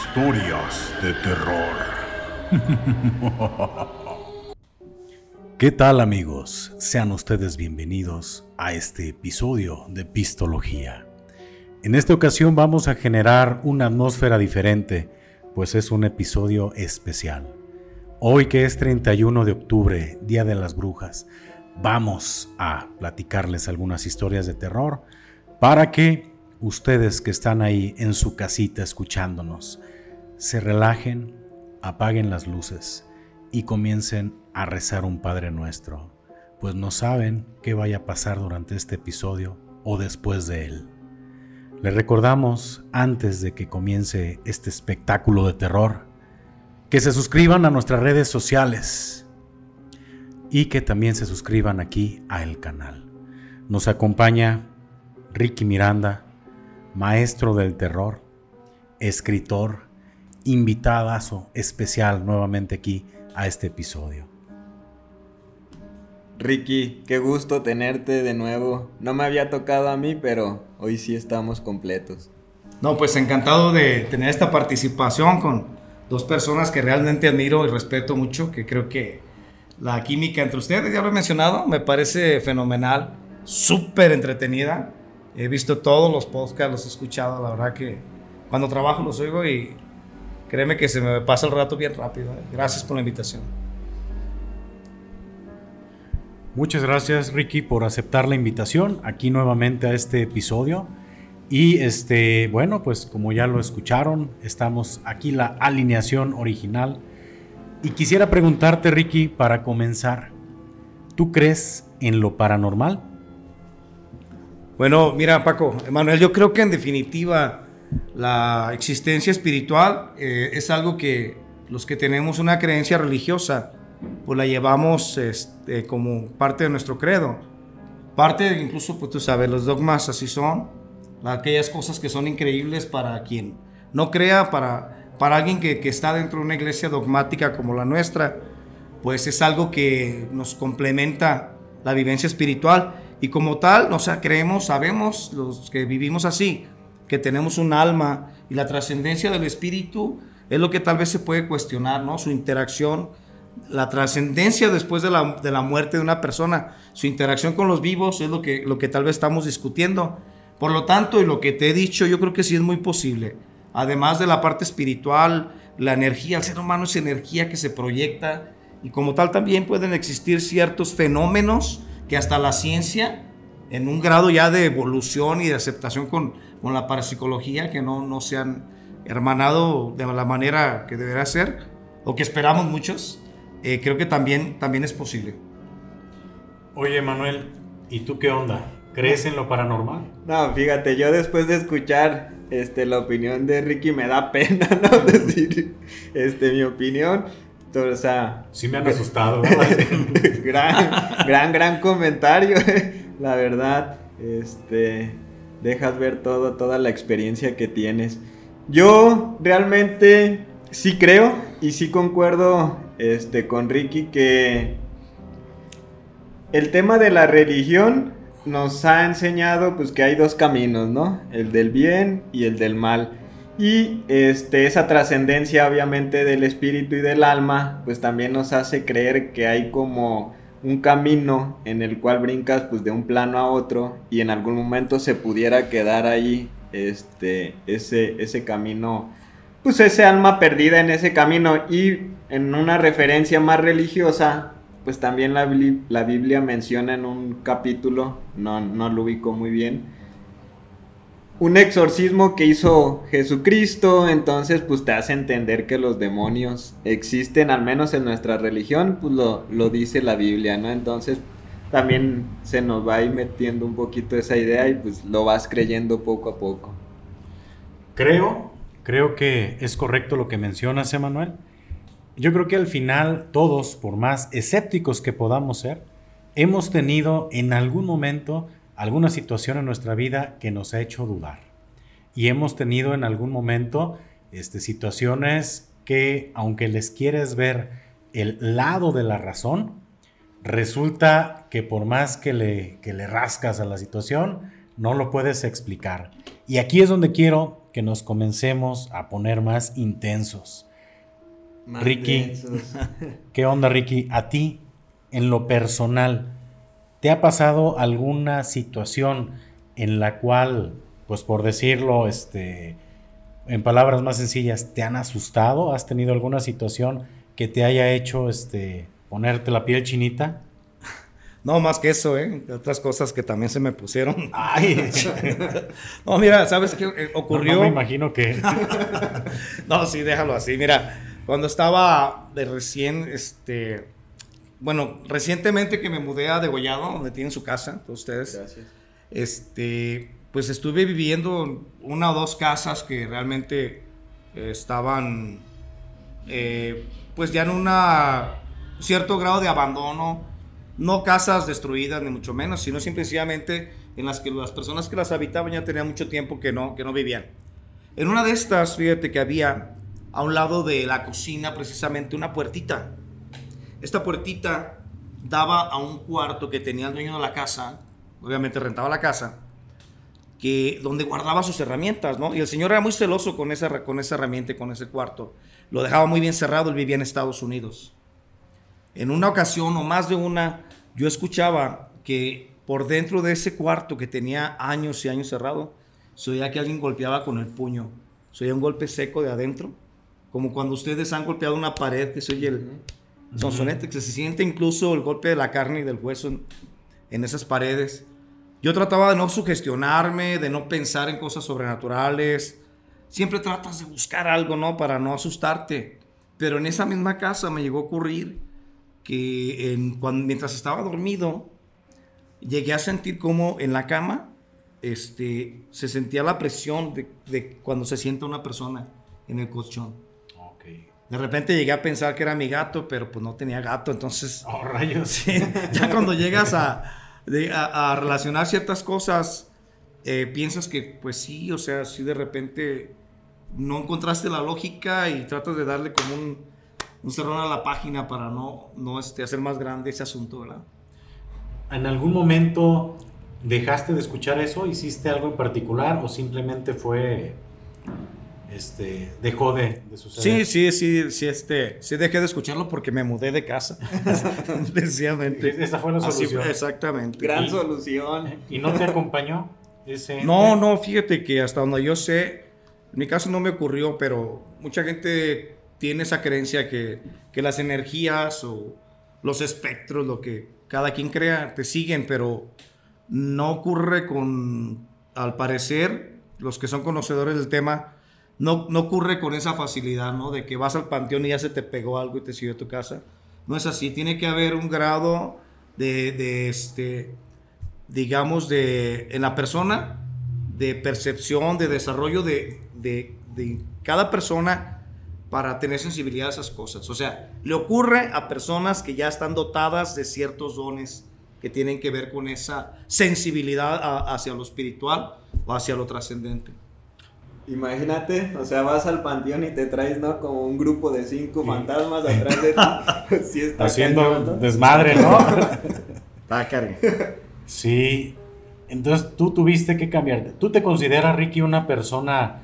Historias de terror. ¿Qué tal amigos? Sean ustedes bienvenidos a este episodio de Pistología. En esta ocasión vamos a generar una atmósfera diferente, pues es un episodio especial. Hoy que es 31 de octubre, Día de las Brujas, vamos a platicarles algunas historias de terror para que ustedes que están ahí en su casita escuchándonos se relajen, apaguen las luces y comiencen a rezar un Padre Nuestro, pues no saben qué vaya a pasar durante este episodio o después de él. Les recordamos, antes de que comience este espectáculo de terror, que se suscriban a nuestras redes sociales y que también se suscriban aquí a el canal. Nos acompaña Ricky Miranda, maestro del terror, escritor, invitadazo especial nuevamente aquí a este episodio. Ricky, qué gusto tenerte de nuevo. No me había tocado a mí, pero hoy sí estamos completos. No, pues encantado de tener esta participación con dos personas que realmente admiro y respeto mucho, que creo que la química entre ustedes, ya lo he mencionado, me parece fenomenal, súper entretenida. He visto todos los podcasts, los he escuchado, la verdad que cuando trabajo los oigo y créeme que se me pasa el rato bien rápido. ¿eh? Gracias por la invitación. Muchas gracias Ricky por aceptar la invitación aquí nuevamente a este episodio. Y este, bueno, pues como ya lo escucharon, estamos aquí la alineación original. Y quisiera preguntarte Ricky para comenzar, ¿tú crees en lo paranormal? Bueno, mira Paco, Emanuel, yo creo que en definitiva la existencia espiritual eh, es algo que los que tenemos una creencia religiosa, pues la llevamos este, como parte de nuestro credo. Parte, incluso, pues tú sabes, los dogmas así son, aquellas cosas que son increíbles para quien no crea, para, para alguien que, que está dentro de una iglesia dogmática como la nuestra, pues es algo que nos complementa la vivencia espiritual y como tal, o sea, creemos, sabemos los que vivimos así, que tenemos un alma y la trascendencia del espíritu es lo que tal vez se puede cuestionar, ¿no? Su interacción, la trascendencia después de la, de la, muerte de una persona, su interacción con los vivos es lo que, lo que tal vez estamos discutiendo. Por lo tanto, y lo que te he dicho, yo creo que sí es muy posible. Además de la parte espiritual, la energía, el ser humano es energía que se proyecta y como tal también pueden existir ciertos fenómenos que hasta la ciencia, en un grado ya de evolución y de aceptación con, con la parapsicología, que no, no se han hermanado de la manera que deberá ser, o que esperamos muchos, eh, creo que también, también es posible. Oye, Manuel, ¿y tú qué onda? ¿Crees en lo paranormal? No, fíjate, yo después de escuchar este, la opinión de Ricky me da pena, ¿no? Decir este, mi opinión. O sea, sí me han asustado. gran, gran, gran comentario, la verdad. Este, dejas ver toda la experiencia que tienes. Yo realmente sí creo y sí concuerdo este, con Ricky que el tema de la religión nos ha enseñado pues que hay dos caminos, ¿no? El del bien y el del mal. Y este, esa trascendencia obviamente del espíritu y del alma, pues también nos hace creer que hay como un camino en el cual brincas pues de un plano a otro y en algún momento se pudiera quedar ahí este, ese, ese camino, pues ese alma perdida en ese camino. Y en una referencia más religiosa, pues también la, la Biblia menciona en un capítulo, no, no lo ubico muy bien, un exorcismo que hizo Jesucristo, entonces pues te hace entender que los demonios existen, al menos en nuestra religión, pues lo, lo dice la Biblia, ¿no? Entonces también se nos va a ir metiendo un poquito esa idea y pues lo vas creyendo poco a poco. Creo, creo que es correcto lo que mencionas, Emanuel. Yo creo que al final todos, por más escépticos que podamos ser, hemos tenido en algún momento alguna situación en nuestra vida que nos ha hecho dudar. Y hemos tenido en algún momento este, situaciones que, aunque les quieres ver el lado de la razón, resulta que por más que le, que le rascas a la situación, no lo puedes explicar. Y aquí es donde quiero que nos comencemos a poner más intensos. Ricky, ¿qué onda Ricky? A ti, en lo personal, ¿te ha pasado alguna situación en la cual, pues por decirlo, este, en palabras más sencillas, te han asustado? ¿Has tenido alguna situación que te haya hecho este, ponerte la piel chinita? No, más que eso, ¿eh? Otras cosas que también se me pusieron. Ay. no, mira, ¿sabes qué ocurrió? No, me imagino que. no, sí, déjalo así. Mira, cuando estaba de recién, este. Bueno, recientemente que me mudé a Degollado, donde tienen su casa, todos ustedes. Gracias. Este, pues estuve viviendo una o dos casas que realmente estaban, eh, pues ya en un cierto grado de abandono no casas destruidas, ni mucho menos, sino simplemente en las que las personas que las habitaban ya tenían mucho tiempo que no, que no vivían. En una de estas, fíjate que había a un lado de la cocina precisamente una puertita. Esta puertita daba a un cuarto que tenía el dueño de la casa, obviamente rentaba la casa, que donde guardaba sus herramientas, ¿no? Y el señor era muy celoso con esa, con esa herramienta, con ese cuarto. Lo dejaba muy bien cerrado, él vivía en Estados Unidos. En una ocasión o más de una, yo escuchaba que por dentro de ese cuarto que tenía años y años cerrado, se oía que alguien golpeaba con el puño. Se oía un golpe seco de adentro, como cuando ustedes han golpeado una pared, que se oye el sonsonete, que se siente incluso el golpe de la carne y del hueso en, en esas paredes. Yo trataba de no sugestionarme, de no pensar en cosas sobrenaturales. Siempre tratas de buscar algo, ¿no? Para no asustarte. Pero en esa misma casa me llegó a ocurrir que en, cuando, mientras estaba dormido, llegué a sentir como en la cama este, se sentía la presión de, de cuando se sienta una persona en el colchón. De repente llegué a pensar que era mi gato, pero pues no tenía gato, entonces... Oh, rayos. ya cuando llegas a, a, relacionar ciertas cosas, eh, piensas que pues sí, o sea, sí de repente no encontraste la lógica y tratas de darle como un, un cerrón a la página para no, no este, hacer más grande ese asunto, ¿verdad? ¿En algún momento dejaste de escuchar eso? ¿Hiciste algo en particular o simplemente fue este, dejó de, suceder. Sí, sí, sí, sí, este, sí dejé de escucharlo porque me mudé de casa, Precisamente. Esa fue la solución. exactamente. Gran solución. ¿Y no te acompañó ese? No, no, fíjate que hasta donde yo sé, en mi caso no me ocurrió, pero mucha gente tiene esa creencia que, que las energías o los espectros, lo que cada quien crea, te siguen, pero no ocurre con, al parecer, los que son conocedores del tema, no, ocurre con esa facilidad, ¿no? De que vas al panteón y ya se te pegó algo y te siguió a tu casa. No es así, tiene que haber un grado de, de este, digamos, de, en la persona, de percepción, de desarrollo de, de, de cada persona para tener sensibilidad a esas cosas. O sea, le ocurre a personas que ya están dotadas de ciertos dones que tienen que ver con esa sensibilidad hacia lo espiritual o hacia lo trascendente. Imagínate, o sea, vas al panteón y te traes, ¿no? Como un grupo de cinco fantasmas atrás de ti. sí está Haciendo desmadre, ¿no? Está Sí. Entonces tú tuviste que cambiar. ¿Tú te consideras, Ricky, una persona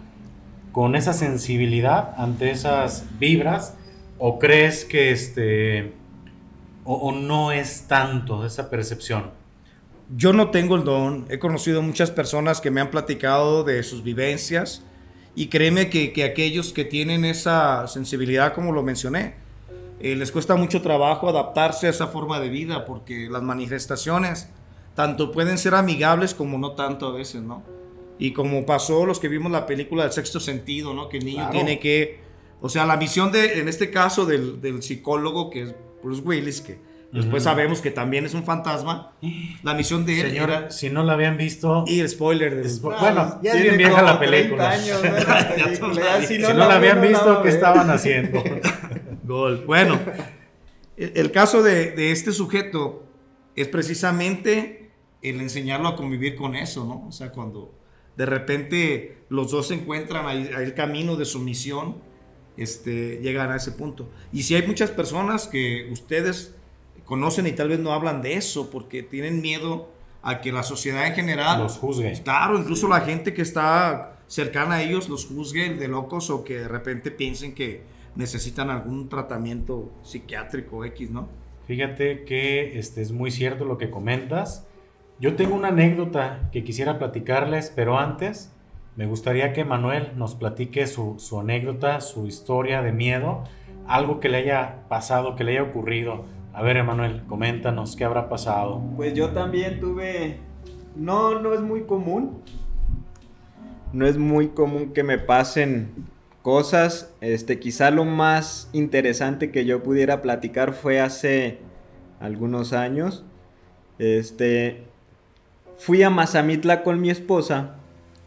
con esa sensibilidad ante esas vibras o crees que este o, no es tanto esa percepción? Yo no tengo el don. He conocido muchas personas que me han platicado de sus vivencias y créeme que, que aquellos que tienen esa sensibilidad, como lo mencioné, eh, les cuesta mucho trabajo adaptarse a esa forma de vida porque las manifestaciones tanto pueden ser amigables como no tanto a veces, ¿no? Y como pasó los que vimos la película del sexto sentido, ¿no? Que el niño tiene que... O sea, la misión de, en este caso, del, del psicólogo, que es Bruce Willis, que después sabemos que también es un fantasma, la misión de él Señora, si no la habían visto... Y el spoiler. De... bueno, ya es bien vieja la película. Años, si, no, la, habían visto, ¿qué estaban haciendo? Gol. Bueno, el, caso de, de este sujeto es precisamente el enseñarlo a convivir con eso, ¿no? O sea, cuando de repente los dos se encuentran ahí, el camino de su misión, este, llegan a ese punto. Y si hay muchas personas que ustedes conocen y tal vez no hablan de eso porque tienen miedo a que la sociedad en general los juzgue. Claro, incluso la gente que está cercana a ellos los juzgue de locos o que de repente piensen que necesitan algún tratamiento psiquiátrico X, ¿no? Fíjate que este es muy cierto lo que comentas. Yo tengo una anécdota que quisiera platicarles, pero antes me gustaría que Manuel nos platique su, su anécdota, su historia de miedo, algo que le haya pasado, que le haya ocurrido. A ver, Emanuel, coméntanos qué habrá pasado. Pues yo también tuve. No, no es muy común. No es muy común que me pasen cosas. Este, quizá lo más interesante que yo pudiera platicar fue hace algunos años. Este, fui a Mazamitla con mi esposa.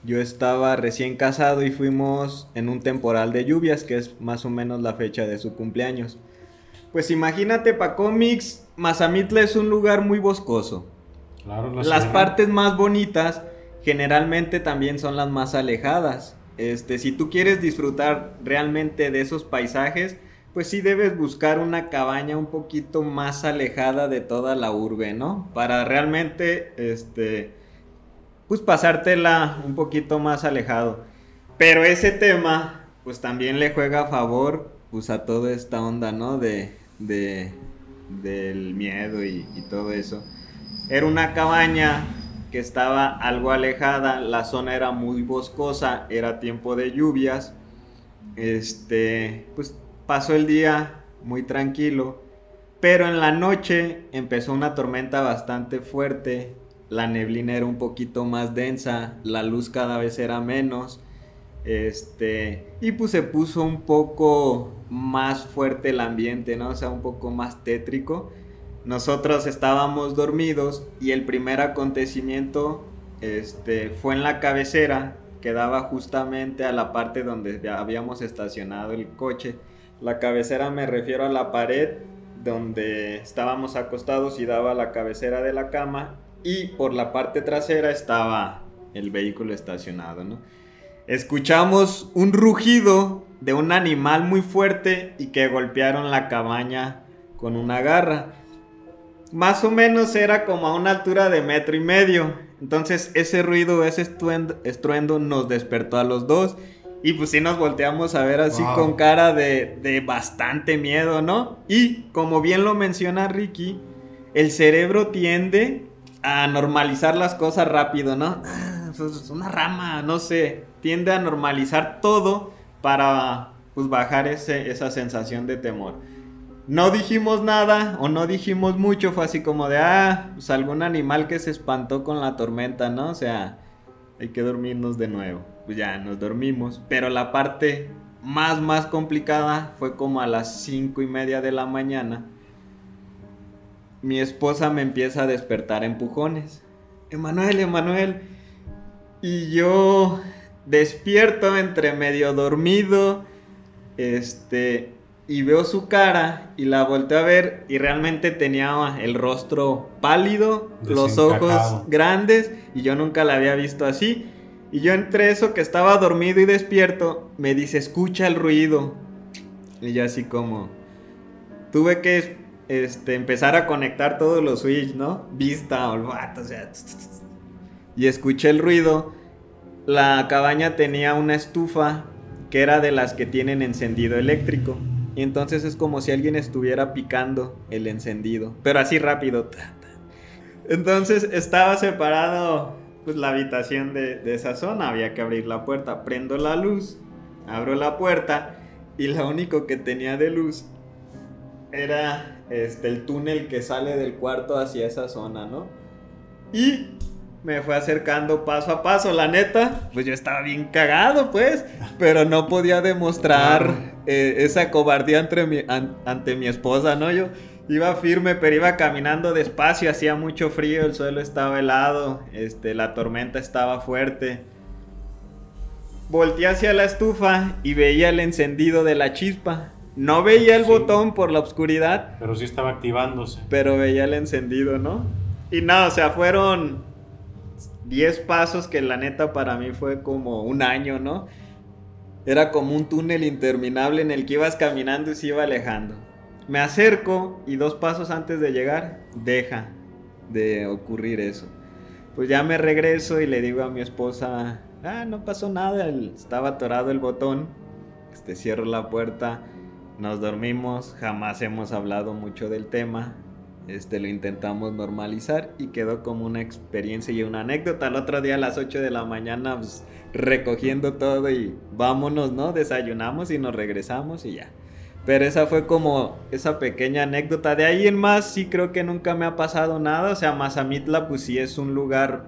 Yo estaba recién casado y fuimos en un temporal de lluvias, que es más o menos la fecha de su cumpleaños. Pues imagínate, para cómics, Mazamitla es un lugar muy boscoso. las partes más bonitas generalmente también son las más alejadas. Este, si tú quieres disfrutar realmente de esos paisajes, pues sí debes buscar una cabaña un poquito más alejada de toda la urbe, ¿no? Para realmente, este, pues pasártela un poquito más alejado. Pero ese tema, pues también le juega a favor, pues a toda esta onda, ¿no? De, de, del miedo y, y todo eso. Era una cabaña que estaba algo alejada, la zona era muy boscosa, era tiempo de lluvias. Este, pues pasó el día muy tranquilo, pero en la noche empezó una tormenta bastante fuerte, la neblina era un poquito más densa, la luz cada vez era menos. Este, y pues se puso un poco más fuerte el ambiente, ¿no? O sea, un poco más tétrico. Nosotros estábamos dormidos y el primer acontecimiento este, fue en la cabecera que daba justamente a la parte donde habíamos estacionado el coche. La cabecera me refiero a la pared donde estábamos acostados y daba la cabecera de la cama y por la parte trasera estaba el vehículo estacionado. Escuchamos un rugido de un animal muy fuerte y que golpearon la cabaña con una garra más o menos era como a una altura de metro y medio. Entonces ese ruido, ese estruendo, nos despertó a los dos. Y pues sí nos volteamos a ver así con cara de, bastante miedo, ¿no? Y como bien lo menciona Ricky, el cerebro tiende a normalizar las cosas rápido, ¿no? Ah, pues, una rama, no sé. Tiende a normalizar todo para pues bajar esa sensación de temor no dijimos nada o no dijimos mucho, fue así como de, ah, pues algún animal que se espantó con la tormenta, ¿no? O sea, hay que dormirnos de nuevo. Pues ya nos dormimos, pero la parte más, más complicada fue como a las cinco y media de la mañana. Mi esposa me empieza a despertar empujones. Emanuel, Emanuel. Y yo despierto entre medio dormido. Este, y veo su cara y la volteo a ver y realmente tenía el rostro pálido, los ojos grandes y yo nunca la había visto así. Y yo entre eso que estaba dormido y despierto, me dice, escucha el ruido. Y yo así como, tuve que este, empezar a conectar todos los switch, ¿no? Vista, olfato, o sea... Y escuché el ruido. La cabaña tenía una estufa que era de las que tienen encendido eléctrico. Y entonces es como si alguien estuviera picando el encendido, pero así rápido. Entonces estaba separado pues, la habitación de, esa zona, había que abrir la puerta, prendo la luz, abro la puerta y lo único que tenía de luz era este, el túnel que sale del cuarto hacia esa zona, ¿no? Y me fue acercando paso a paso, la neta, pues yo estaba bien cagado, pues, pero no podía demostrar eh, esa cobardía ante mi, ante mi esposa, ¿no? Yo iba firme, pero iba caminando despacio, hacía mucho frío, el suelo estaba helado, este, la tormenta estaba fuerte. Volté hacia la estufa y veía el encendido de la chispa. No veía el botón por la oscuridad. Pero sí estaba activándose. Pero veía el encendido, ¿no? Y nada, o sea, fueron 10 pasos que la neta para mí fue como un año, ¿no? Era como un túnel interminable en el que ibas caminando y se iba alejando. Me acerco y dos pasos antes de llegar, deja de ocurrir eso. pues ya me regreso y le digo a mi esposa, ah, no pasó nada, estaba atorado el botón, este, cierro la puerta, nos dormimos, jamás hemos hablado mucho del tema, este, lo intentamos normalizar y quedó como una experiencia y una anécdota. El otro día a las 8 de la mañana pues, recogiendo todo y vámonos, ¿no? Desayunamos y nos regresamos y ya. Pero esa fue como esa pequeña anécdota. De ahí en más sí creo que nunca me ha pasado nada. O sea, Mazamitla pues sí es un lugar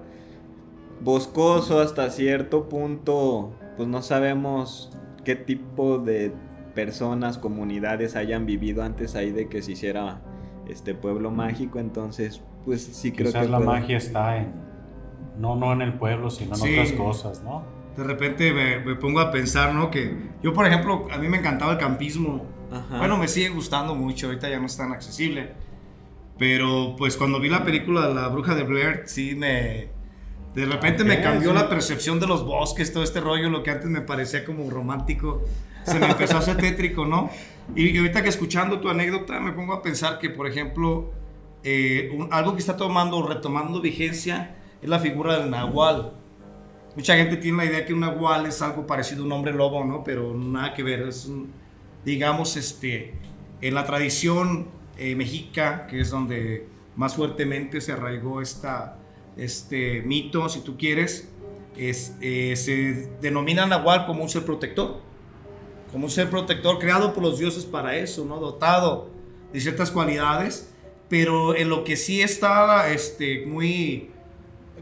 boscoso hasta cierto punto. Pues no sabemos qué tipo de personas, comunidades hayan vivido antes ahí de que se hiciera este pueblo mágico. Entonces, pues sí creo Quizás que... la magia está en... No, no en el pueblo, sino en otras cosas, ¿no? De repente me, me pongo a pensar, ¿no? Que yo, por ejemplo, a mí me encantaba el campismo bueno, me sigue gustando mucho, ahorita ya no es tan accesible. Pero pues cuando vi la película La Bruja de Blair, sí me... De repente me cambió la percepción de los bosques, todo este rollo, lo que antes me parecía como romántico, se me empezó a hacer tétrico, ¿no? Y, ahorita que escuchando tu anécdota me pongo a pensar que, por ejemplo, eh, algo que está tomando, retomando vigencia, es la figura del nahual. Mucha gente tiene la idea que un nahual es algo parecido a un hombre lobo, ¿no? Pero nada que ver, es un, digamos, este, en la tradición eh, mexica, que es donde más fuertemente se arraigó esta, este mito, si tú quieres, es, eh, se denomina Nahual como un ser protector, como un ser protector creado por los dioses para eso, ¿no? dotado de ciertas cualidades, pero en lo que sí está este, muy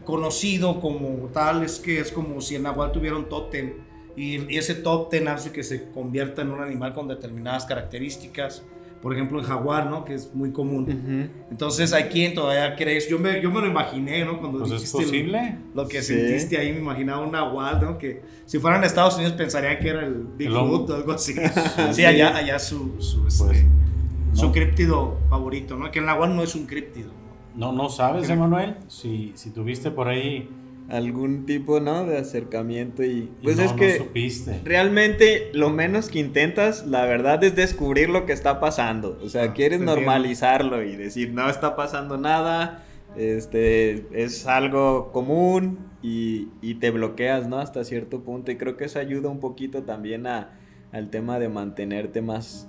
conocido como tal es que es como si el Nahual tuviera un tótem y, ese top ten hace que se convierta en un animal con determinadas características. Por ejemplo, el jaguar, ¿no? Que es muy común. Entonces, hay quien todavía crees. Yo me, yo me lo imaginé, ¿no? Cuando pues es posible. lo que sentiste ahí, me imaginaba un nahual, ¿no? Que si fueran a Estados Unidos pensarían que era el Bigfoot o algo así. sí, allá, allá su, su, pues, este, su críptido favorito, ¿no? Que el nahual no es un críptido. No, no sabes, Emanuel. Si, si tuviste por ahí algún tipo, ¿no? De acercamiento y pues es que realmente lo menos que intentas, la verdad, es descubrir lo que está pasando. O sea, ah, quieres normalizarlo y decir, no está pasando nada, este, es algo común y, te bloqueas, ¿no? Hasta cierto punto y creo que eso ayuda un poquito también a, al tema de mantenerte más,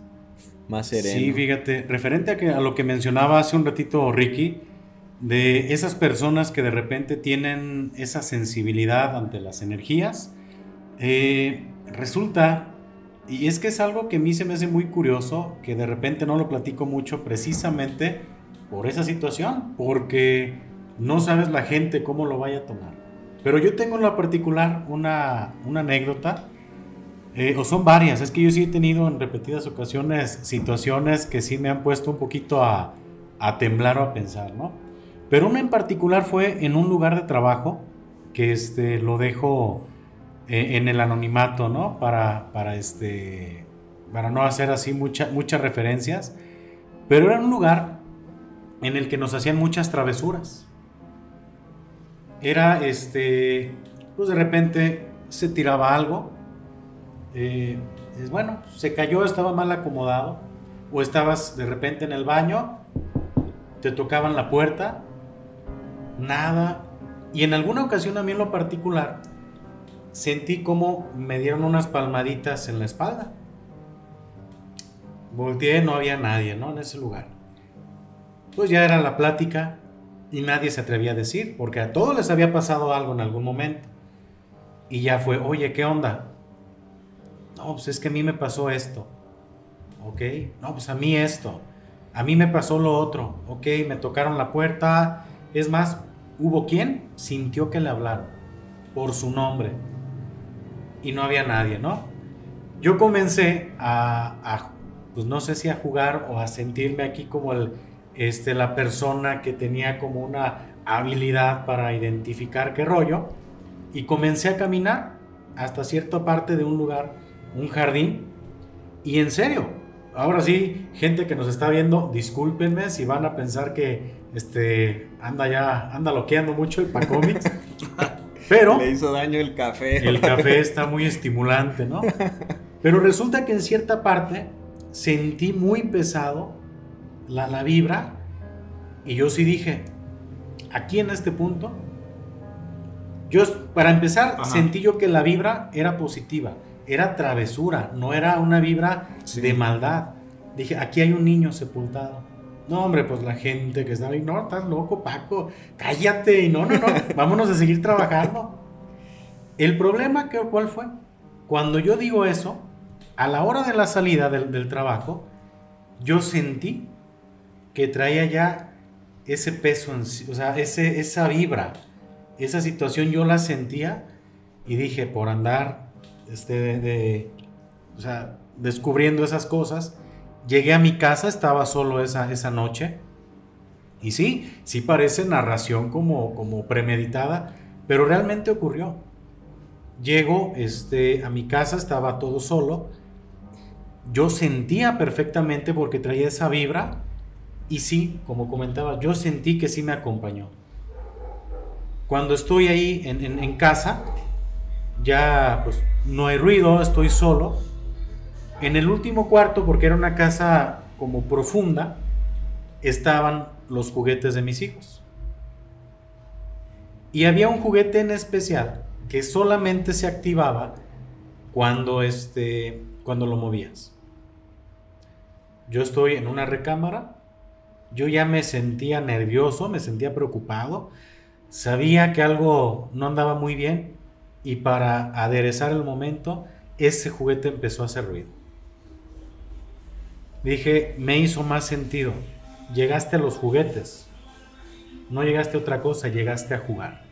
más sereno. Sí, fíjate, referente a, que, a lo que mencionaba hace un ratito Ricky, de esas personas que de repente tienen esa sensibilidad ante las energías, eh, resulta, y es que es algo que a mí se me hace muy curioso, que de repente no lo platico mucho precisamente por esa situación, porque no sabes la gente cómo lo vaya a tomar. Pero yo tengo en lo particular una, anécdota, eh, o son varias, es que yo sí he tenido en repetidas ocasiones situaciones que sí me han puesto un poquito a, a temblar o a pensar, ¿no? Pero una en particular fue en un lugar de trabajo que este, lo dejo eh, en el anonimato, ¿no? Para, para, este, para no hacer así muchas referencias. Pero era un lugar en el que nos hacían muchas travesuras. Era, este, pues de repente se tiraba algo. Eh, bueno, se cayó, estaba mal acomodado. O estabas de repente en el baño, te tocaban la puerta nada. Y en alguna ocasión a mí en lo particular sentí como me dieron unas palmaditas en la espalda. Volteé, no había nadie, ¿no? En ese lugar. Pues ya era la plática y nadie se atrevía a decir, porque a todos les había pasado algo en algún momento. Y ya fue, oye, ¿qué onda? No, pues es que a mí me pasó esto. Ok, no, pues a mí esto. A mí me pasó lo otro. Ok, me tocaron la puerta. Es más, hubo quien sintió que le hablaron por su nombre y no había nadie, ¿no? Yo comencé a, pues no sé si a jugar o a sentirme aquí como el, este, la persona que tenía como una habilidad para identificar qué rollo y comencé a caminar hasta cierta parte de un lugar, un jardín y en serio, ahora sí, gente que nos está viendo, discúlpenme si van a pensar que este, anda ya, anda loqueando mucho el Pacomics. Pero. Le hizo daño el café. El café está muy estimulante, ¿no? Pero resulta que en cierta parte sentí muy pesado la, la vibra. Y yo sí dije, aquí en este punto Yo, para empezar, sentí yo que la vibra era positiva, era travesura, no era una vibra de maldad. Dije, aquí hay un niño sepultado. No, hombre, pues la gente que estaba ahí, no, estás loco, Paco, cállate, y no, no, no, vámonos a seguir trabajando. El problema, ¿cuál fue? Cuando yo digo eso, a la hora de la salida del, trabajo, yo sentí que traía ya ese peso, o sea, ese, esa vibra, esa situación yo la sentía y dije, por andar este, de, o sea, descubriendo esas cosas, llegué a mi casa, estaba solo esa, esa noche. Y sí, sí parece narración como, como premeditada, pero realmente ocurrió. Llego este, a mi casa, estaba todo solo. Yo sentía perfectamente porque traía esa vibra. Y sí, como comentaba, yo sentí que sí me acompañó. Cuando estoy ahí en, en casa, ya pues no hay ruido, estoy solo. En el último cuarto, porque era una casa como profunda, estaban los juguetes de mis hijos. Y había un juguete en especial que solamente se activaba cuando, este, cuando lo movías. Yo estoy en una recámara, yo ya me sentía nervioso, me sentía preocupado, sabía que algo no andaba muy bien y para aderezar el momento, ese juguete empezó a hacer ruido. Dije, me hizo más sentido. Llegaste a los juguetes. No llegaste a otra cosa, llegaste a jugar.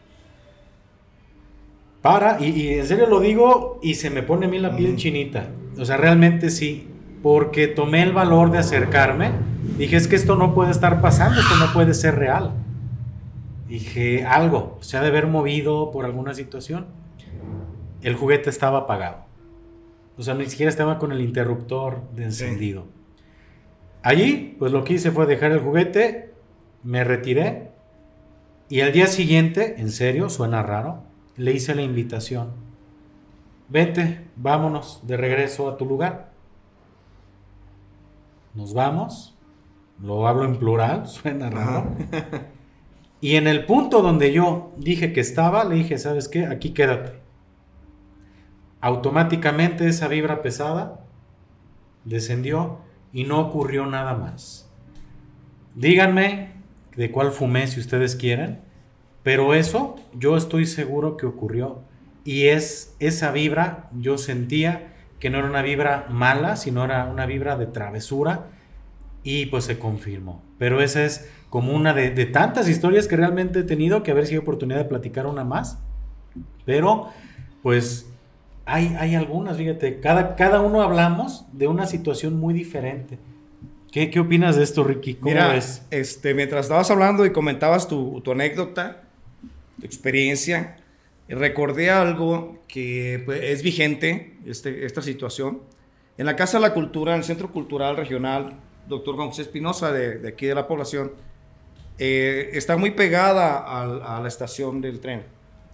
Para, y, en serio lo digo y se me pone a mí la piel chinita. O sea, realmente sí. Porque tomé el valor de acercarme. Dije, es que esto no puede estar pasando, esto no puede ser real. Dije, algo, se ha de haber movido por alguna situación el juguete estaba apagado. O sea, ni siquiera estaba con el interruptor de encendido. Allí, pues lo que hice fue dejar el juguete, me retiré y al día siguiente, en serio, suena raro, le hice la invitación. Vente, vámonos de regreso a tu lugar. Nos vamos, lo hablo en plural, suena raro. y en el punto donde yo dije que estaba, le dije, ¿sabes qué? Aquí quédate automáticamente esa vibra pesada descendió y no ocurrió nada más. Díganme de cuál fumé si ustedes quieren, pero eso yo estoy seguro que ocurrió y es esa vibra, yo sentía que no era una vibra mala, sino era una vibra de travesura y pues se confirmó. Pero esa es como una de, de tantas historias que realmente he tenido, que a ver si hay oportunidad de platicar una más. Pero pues hay, algunas, fíjate, cada, cada uno hablamos de una situación muy diferente. ¿Qué, qué opinas de esto, Ricky? ¿Cómo Mira, Este, mientras estabas hablando y comentabas tu, tu anécdota, tu experiencia, recordé algo que pues, es vigente, este, esta situación. En la Casa de la Cultura, en el Centro Cultural Regional, doctor José Espinosa, de, de, aquí de la población, eh, está muy pegada a, a, la estación del tren,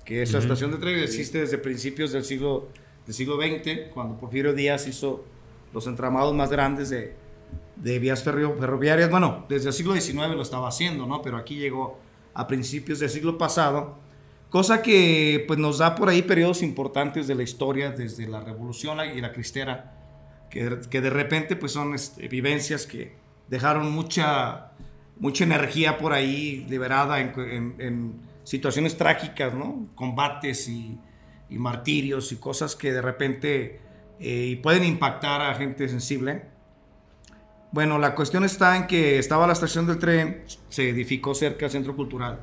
que esa estación de tren existe desde principios del siglo del siglo XX, cuando Porfirio Díaz hizo los entramados más grandes de, de vías ferroviarias. Bueno, desde el siglo XIX lo estaba haciendo, ¿no? Pero aquí llegó a principios del siglo pasado, cosa que pues, nos da por ahí periodos importantes de la historia, desde la Revolución y la Cristera, que, que de repente pues, son este, vivencias que dejaron mucha, mucha energía por ahí liberada en, en, en situaciones trágicas, ¿no? Combates y martirios y cosas que de repente eh, pueden impactar a gente sensible. Bueno, la cuestión está en que estaba la estación del tren, se edificó cerca del centro cultural.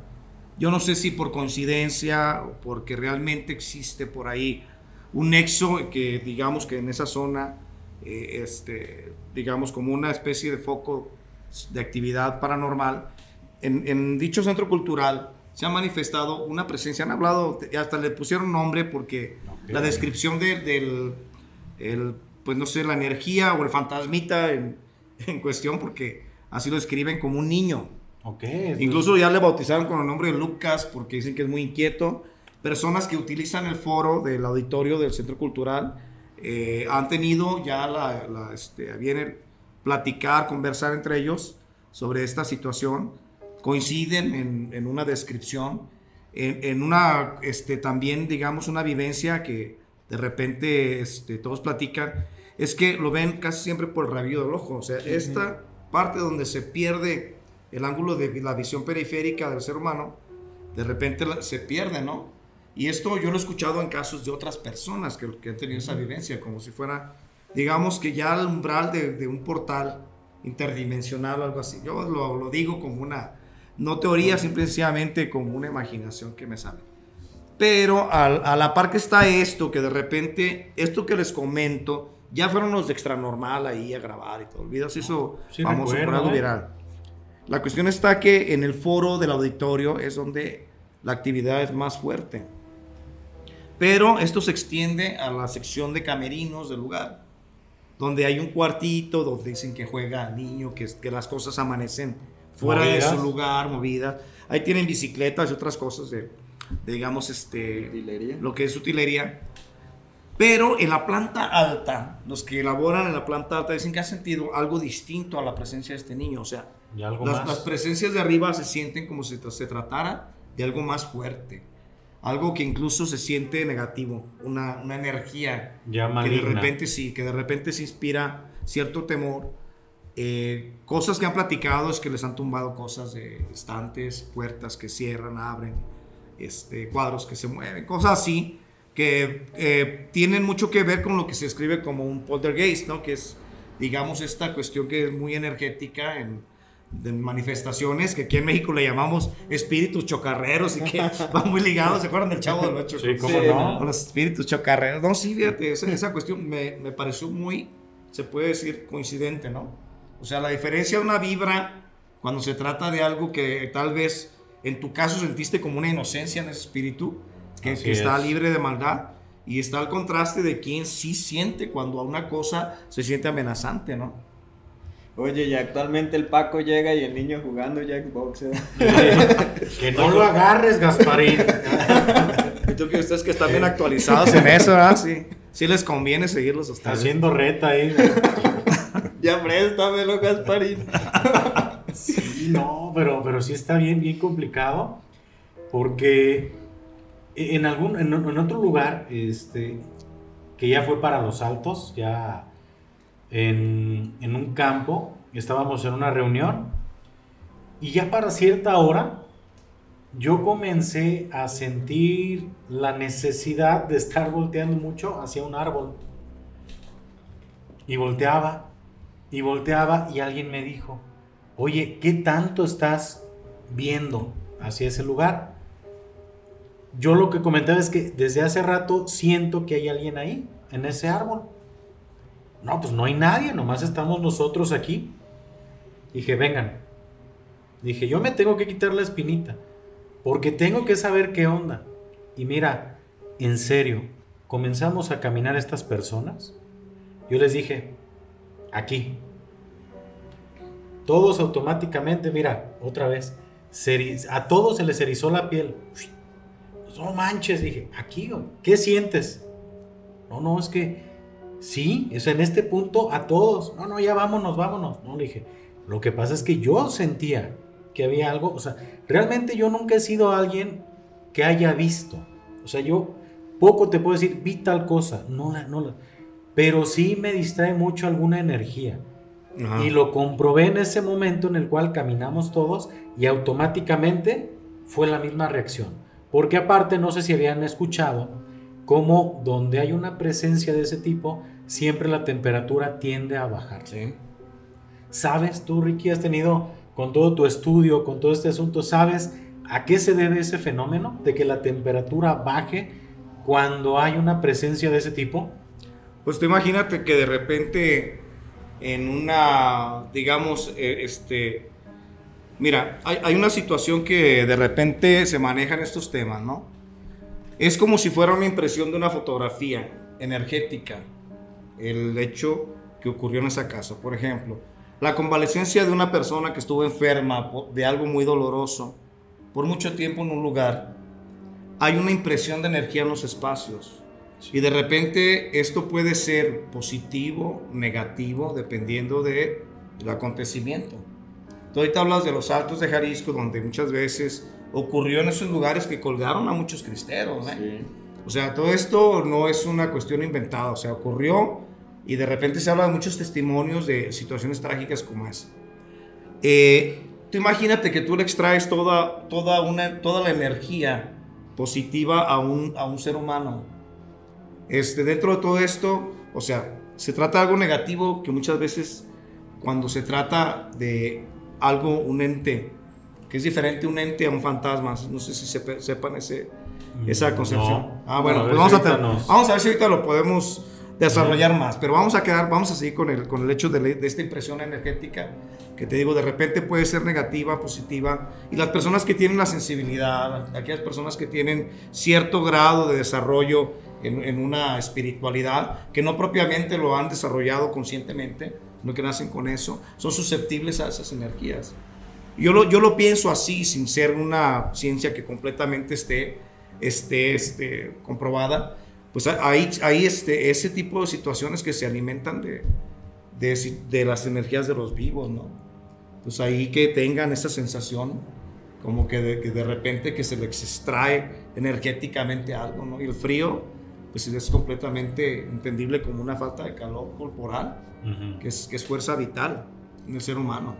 Yo no sé si por coincidencia o porque realmente existe por ahí un nexo que digamos que en esa zona, eh, este, digamos como una especie de foco de actividad paranormal, en dicho centro cultural se ha manifestado una presencia, han hablado, hasta le pusieron nombre porque la descripción del, el, pues no sé, la energía o el fantasmita en, en, cuestión, porque así lo escriben como un niño. Okay, Incluso ya le bautizaron con el nombre de Lucas porque dicen que es muy inquieto. Personas que utilizan el foro del auditorio del Centro Cultural eh, han tenido ya la, la este, viene platicar, conversar entre ellos sobre esta situación coinciden en, una descripción en, una, este, también, digamos, una vivencia que de repente este, todos platican, es que lo ven casi siempre por el rabillo del ojo. O sea, esta parte donde se pierde el ángulo de la visión periférica del ser humano, de repente se pierde, ¿no? Y esto yo lo he escuchado en casos de otras personas que, que han tenido esa vivencia, como si fuera, digamos que ya al umbral de, de un portal interdimensional o algo así. Yo lo, lo digo como una, no teoría, simplemente como una imaginación que me sale. Pero a, la par que está esto, que de repente, esto que les comento, ya fueron los de extra normal ahí a grabar y todo. Olvidas eso sí, famoso por algo ¿eh? viral. La cuestión está que en el foro del auditorio es donde la actividad es más fuerte. Pero esto se extiende a la sección de camerinos del lugar, donde hay un cuartito donde dicen que juega niño, que, que las cosas amanecen fuera de su lugar, movidas. Ahí tienen bicicletas y otras cosas de, digamos, este, lo que es utilería. Pero en la planta alta, los que elaboran en la planta alta dicen que ha sentido algo distinto a la presencia de este niño. O sea, las, presencias de arriba se sienten como si se tratara de algo más fuerte. Algo que incluso se siente negativo, una, una energía ya que de repente sí, que de repente se inspira cierto temor eh, cosas que han platicado es que les han tumbado cosas de estantes, puertas que cierran, abren, este, cuadros que se mueven, cosas así que eh, tienen mucho que ver con lo que se escribe como un poltergeist, ¿no? Que es, digamos, esta cuestión que es muy energética en de manifestaciones, que aquí en México le llamamos espíritus chocarreros y que van muy ligados, ¿se acuerdan del Chavo del Ocho? Sí, ¿cómo no? Los espíritus chocarreros. No, sí, fíjate, esa, esa cuestión me, me pareció muy, se puede decir, coincidente, ¿no? O sea, la diferencia de una vibra cuando se trata de algo que tal vez en tu caso sentiste como una inocencia en ese espíritu, que, está libre de maldad, y está el contraste de quien sí siente cuando a una cosa se siente amenazante, ¿no? Oye, y actualmente el Paco llega y el niño jugando Jackbox. que no lo agarres, Gasparín. y tú que ustedes que están bien actualizados en eso, ¿verdad? Sí, sí les conviene seguirlos a ustedes. Haciendo reta ahí. Ya préstamelo, Gasparín. sí, no, pero, pero sí está bien, bien complicado. Porque en algún, en, otro lugar, este, que ya fue para los altos, ya en, en un campo, estábamos en una reunión, y ya para cierta hora, yo comencé a sentir la necesidad de estar volteando mucho hacia un árbol. Y volteaba y volteaba y alguien me dijo, oye, ¿qué tanto estás viendo hacia ese lugar? Yo lo que comentaba es que desde hace rato siento que hay alguien ahí, en ese árbol. No, pues no hay nadie, nomás estamos nosotros aquí. Dije, vengan. Dije, yo me tengo que quitar la espinita, porque tengo que saber qué onda. Y mira, en serio, comenzamos a caminar estas personas. Yo les dije, aquí. Todos automáticamente, mira, otra vez, a todos se les erizó la piel. No manches, dije, aquí, ¿qué sientes? No, no, es que sí, es en este punto a todos. No, no, ya vámonos, vámonos. No, dije, lo que pasa es que yo sentía que había algo, o sea, realmente yo nunca he sido alguien que haya visto. O sea, yo poco te puedo decir, vi tal cosa, no no pero sí me distrae mucho alguna energía. Y lo comprobé en ese momento en el cual caminamos todos y automáticamente fue la misma reacción. Porque aparte, no sé si habían escuchado, cómo donde hay una presencia de ese tipo, siempre la temperatura tiende a bajar. ¿Sabes tú, Ricky, has tenido con todo tu estudio, con todo este asunto, sabes a qué se debe ese fenómeno de que la temperatura baje cuando hay una presencia de ese tipo? Pues tú imagínate que de repente en una, digamos, eh, este, mira, hay, una situación que de repente se maneja en estos temas, ¿no? Es como si fuera una impresión de una fotografía energética, el hecho que ocurrió en esa casa. Por ejemplo, la convalecencia de una persona que estuvo enferma de algo muy doloroso por mucho tiempo en un lugar, hay una impresión de energía en los espacios. Y de repente esto puede ser positivo, negativo, dependiendo del acontecimiento. Tú ahorita hablas de los altos de Jalisco, donde muchas veces ocurrió en esos lugares que colgaron a muchos cristeros. ¿eh? O sea, todo esto no es una cuestión inventada, o sea, ocurrió y de repente se habla de muchos testimonios de situaciones trágicas como esa. Eh, tú imagínate que tú le extraes toda, toda, una, toda la energía positiva a un, a un ser humano. Este, dentro de todo esto, o sea, se trata de algo negativo que muchas veces cuando se trata de algo, un ente, que es diferente un ente a un fantasma, no sé si sepan ese, esa mm, concepción. Ah, bueno, pues vamos, a vamos a ver si ahorita lo podemos desarrollar más, pero vamos a quedar, vamos a seguir con el, con el hecho de, de, esta impresión energética que te digo, de repente puede ser negativa, positiva, y las personas que tienen la sensibilidad, aquellas personas que tienen cierto grado de desarrollo en, en una espiritualidad, que no propiamente lo han desarrollado conscientemente, no que nacen con eso, son susceptibles a esas energías. Yo lo, yo lo pienso así, sin ser una ciencia que completamente esté, esté, esté comprobada, pues hay, hay este, ese tipo de situaciones que se alimentan de, de, de, las energías de los vivos, ¿no? Pues ahí que tengan esa sensación como que de, que de repente que se les extrae energéticamente algo, ¿no? Y el frío, pues es completamente entendible como una falta de calor corporal, que, es, que es fuerza vital en el ser humano.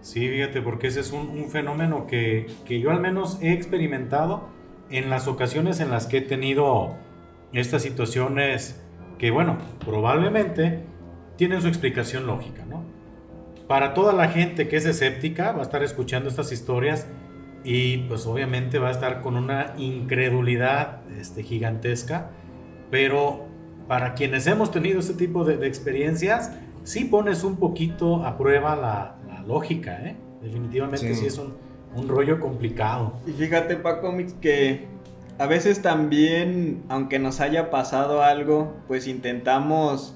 Sí, fíjate, porque ese es un, un fenómeno que, que yo al menos he experimentado en las ocasiones en las que he tenido estas situaciones que, bueno, probablemente tienen su explicación lógica, ¿no? Para toda la gente que es escéptica, va a estar escuchando estas historias y pues obviamente va a estar con una incredulidad este, gigantesca, pero para quienes hemos tenido este tipo de, experiencias, sí pones un poquito a prueba la, lógica, ¿eh? Definitivamente sí, es un, un rollo complicado. Y fíjate, Paco, que a veces también, aunque nos haya pasado algo, pues intentamos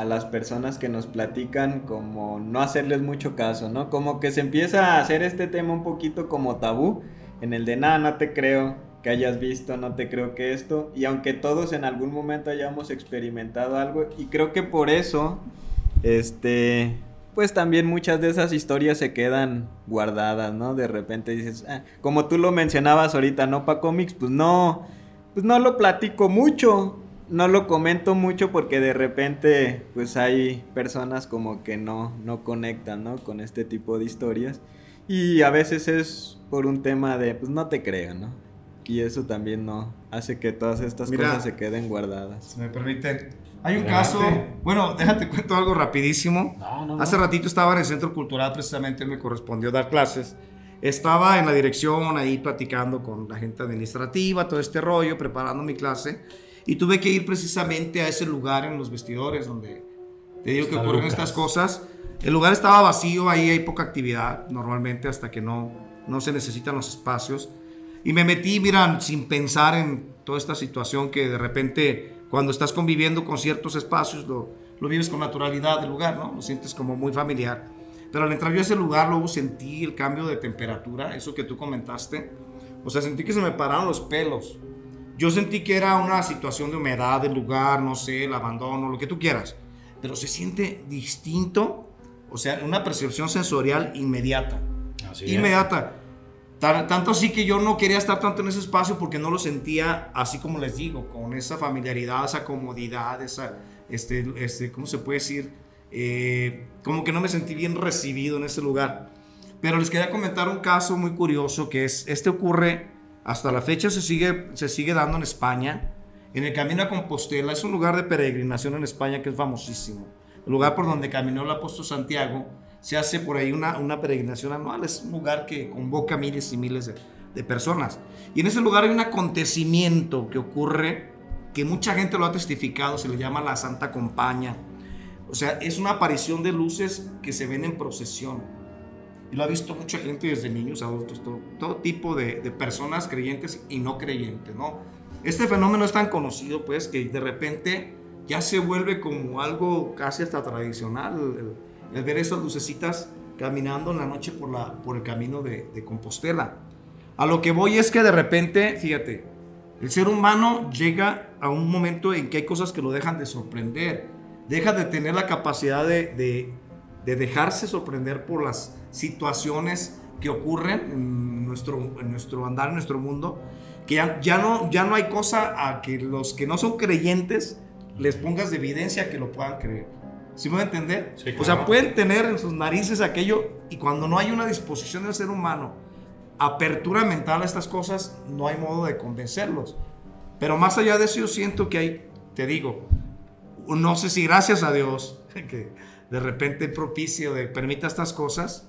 a las personas que nos platican como no hacerles mucho caso, ¿no? Como que se empieza a hacer este tema un poquito como tabú, en el de nada, no te creo que hayas visto, no te creo que esto, y aunque todos en algún momento hayamos experimentado algo, y creo que por eso, este, pues también muchas de esas historias se quedan guardadas, ¿no? De repente dices, ah, como tú lo mencionabas ahorita, ¿no? Para cómics, pues no, pues no lo platico mucho, no lo comento mucho porque de repente, pues hay personas como que no, no conectan, ¿no? Con este tipo de historias. Y a veces es por un tema de, pues no te creo, ¿no? Y eso también no hace que todas estas cosas se queden guardadas. Si me permiten, hay un caso, bueno, déjate cuento algo rapidísimo. Hace ratito estaba en el Centro Cultural, precisamente me correspondió dar clases. Estaba en la dirección ahí platicando con la gente administrativa, todo este rollo, preparando mi clase. Y tuve que ir precisamente a ese lugar en los vestidores donde te digo que ocurren estas cosas. El lugar estaba vacío, ahí hay poca actividad normalmente hasta que no, no se necesitan los espacios. Y me metí, miran, sin pensar en toda esta situación que de repente cuando estás conviviendo con ciertos espacios, lo, lo vives con naturalidad del lugar, ¿no? Lo sientes como muy familiar. Pero al entrar yo a ese lugar, luego sentí el cambio de temperatura, eso que tú comentaste. O sea, sentí que se me pararon los pelos. Yo sentí que era una situación de humedad del lugar, no sé, el abandono, lo que tú quieras. Pero se siente distinto, o sea, una percepción sensorial inmediata. Así inmediata tanto así que yo no quería estar tanto en ese espacio porque no lo sentía así como les digo, con esa familiaridad, esa comodidad, esa, este, este, ¿cómo se puede decir? Eh, como que no me sentí bien recibido en ese lugar. Pero les quería comentar un caso muy curioso que es, este ocurre, hasta la fecha se sigue, se sigue dando en España, en el Camino a Compostela, es un lugar de peregrinación en España que es famosísimo, el lugar por donde caminó el apóstol Santiago, se hace por ahí una, una peregrinación anual. Es un lugar que convoca miles y miles de, de personas. Y en ese lugar hay un acontecimiento que ocurre que mucha gente lo ha testificado, se le llama la Santa Compaña. O sea, es una aparición de luces que se ven en procesión. Y lo ha visto mucha gente desde niños, adultos, todo, todo tipo de, de, personas creyentes y no creyentes, ¿no? Este fenómeno es tan conocido, pues, que de repente ya se vuelve como algo casi hasta tradicional el ver esas lucecitas caminando en la noche por, la, por el camino de, de Compostela. A lo que voy es que de repente, fíjate, el ser humano llega a un momento en que hay cosas que lo dejan de sorprender. Deja de tener la capacidad de, de, de dejarse sorprender por las situaciones que ocurren nuestro, en nuestro andar, en nuestro mundo, que ya, ya, no, ya no hay cosa a que los que no son creyentes les pongas de evidencia que lo puedan creer. ¿Sí me voy a entender? O sea, pueden tener en sus narices aquello y cuando no hay una disposición del ser humano, apertura mental a estas cosas, no hay modo de convencerlos. Pero más allá de eso, yo siento que hay, te digo, no sé si gracias a Dios, que de repente propicio de permita estas cosas,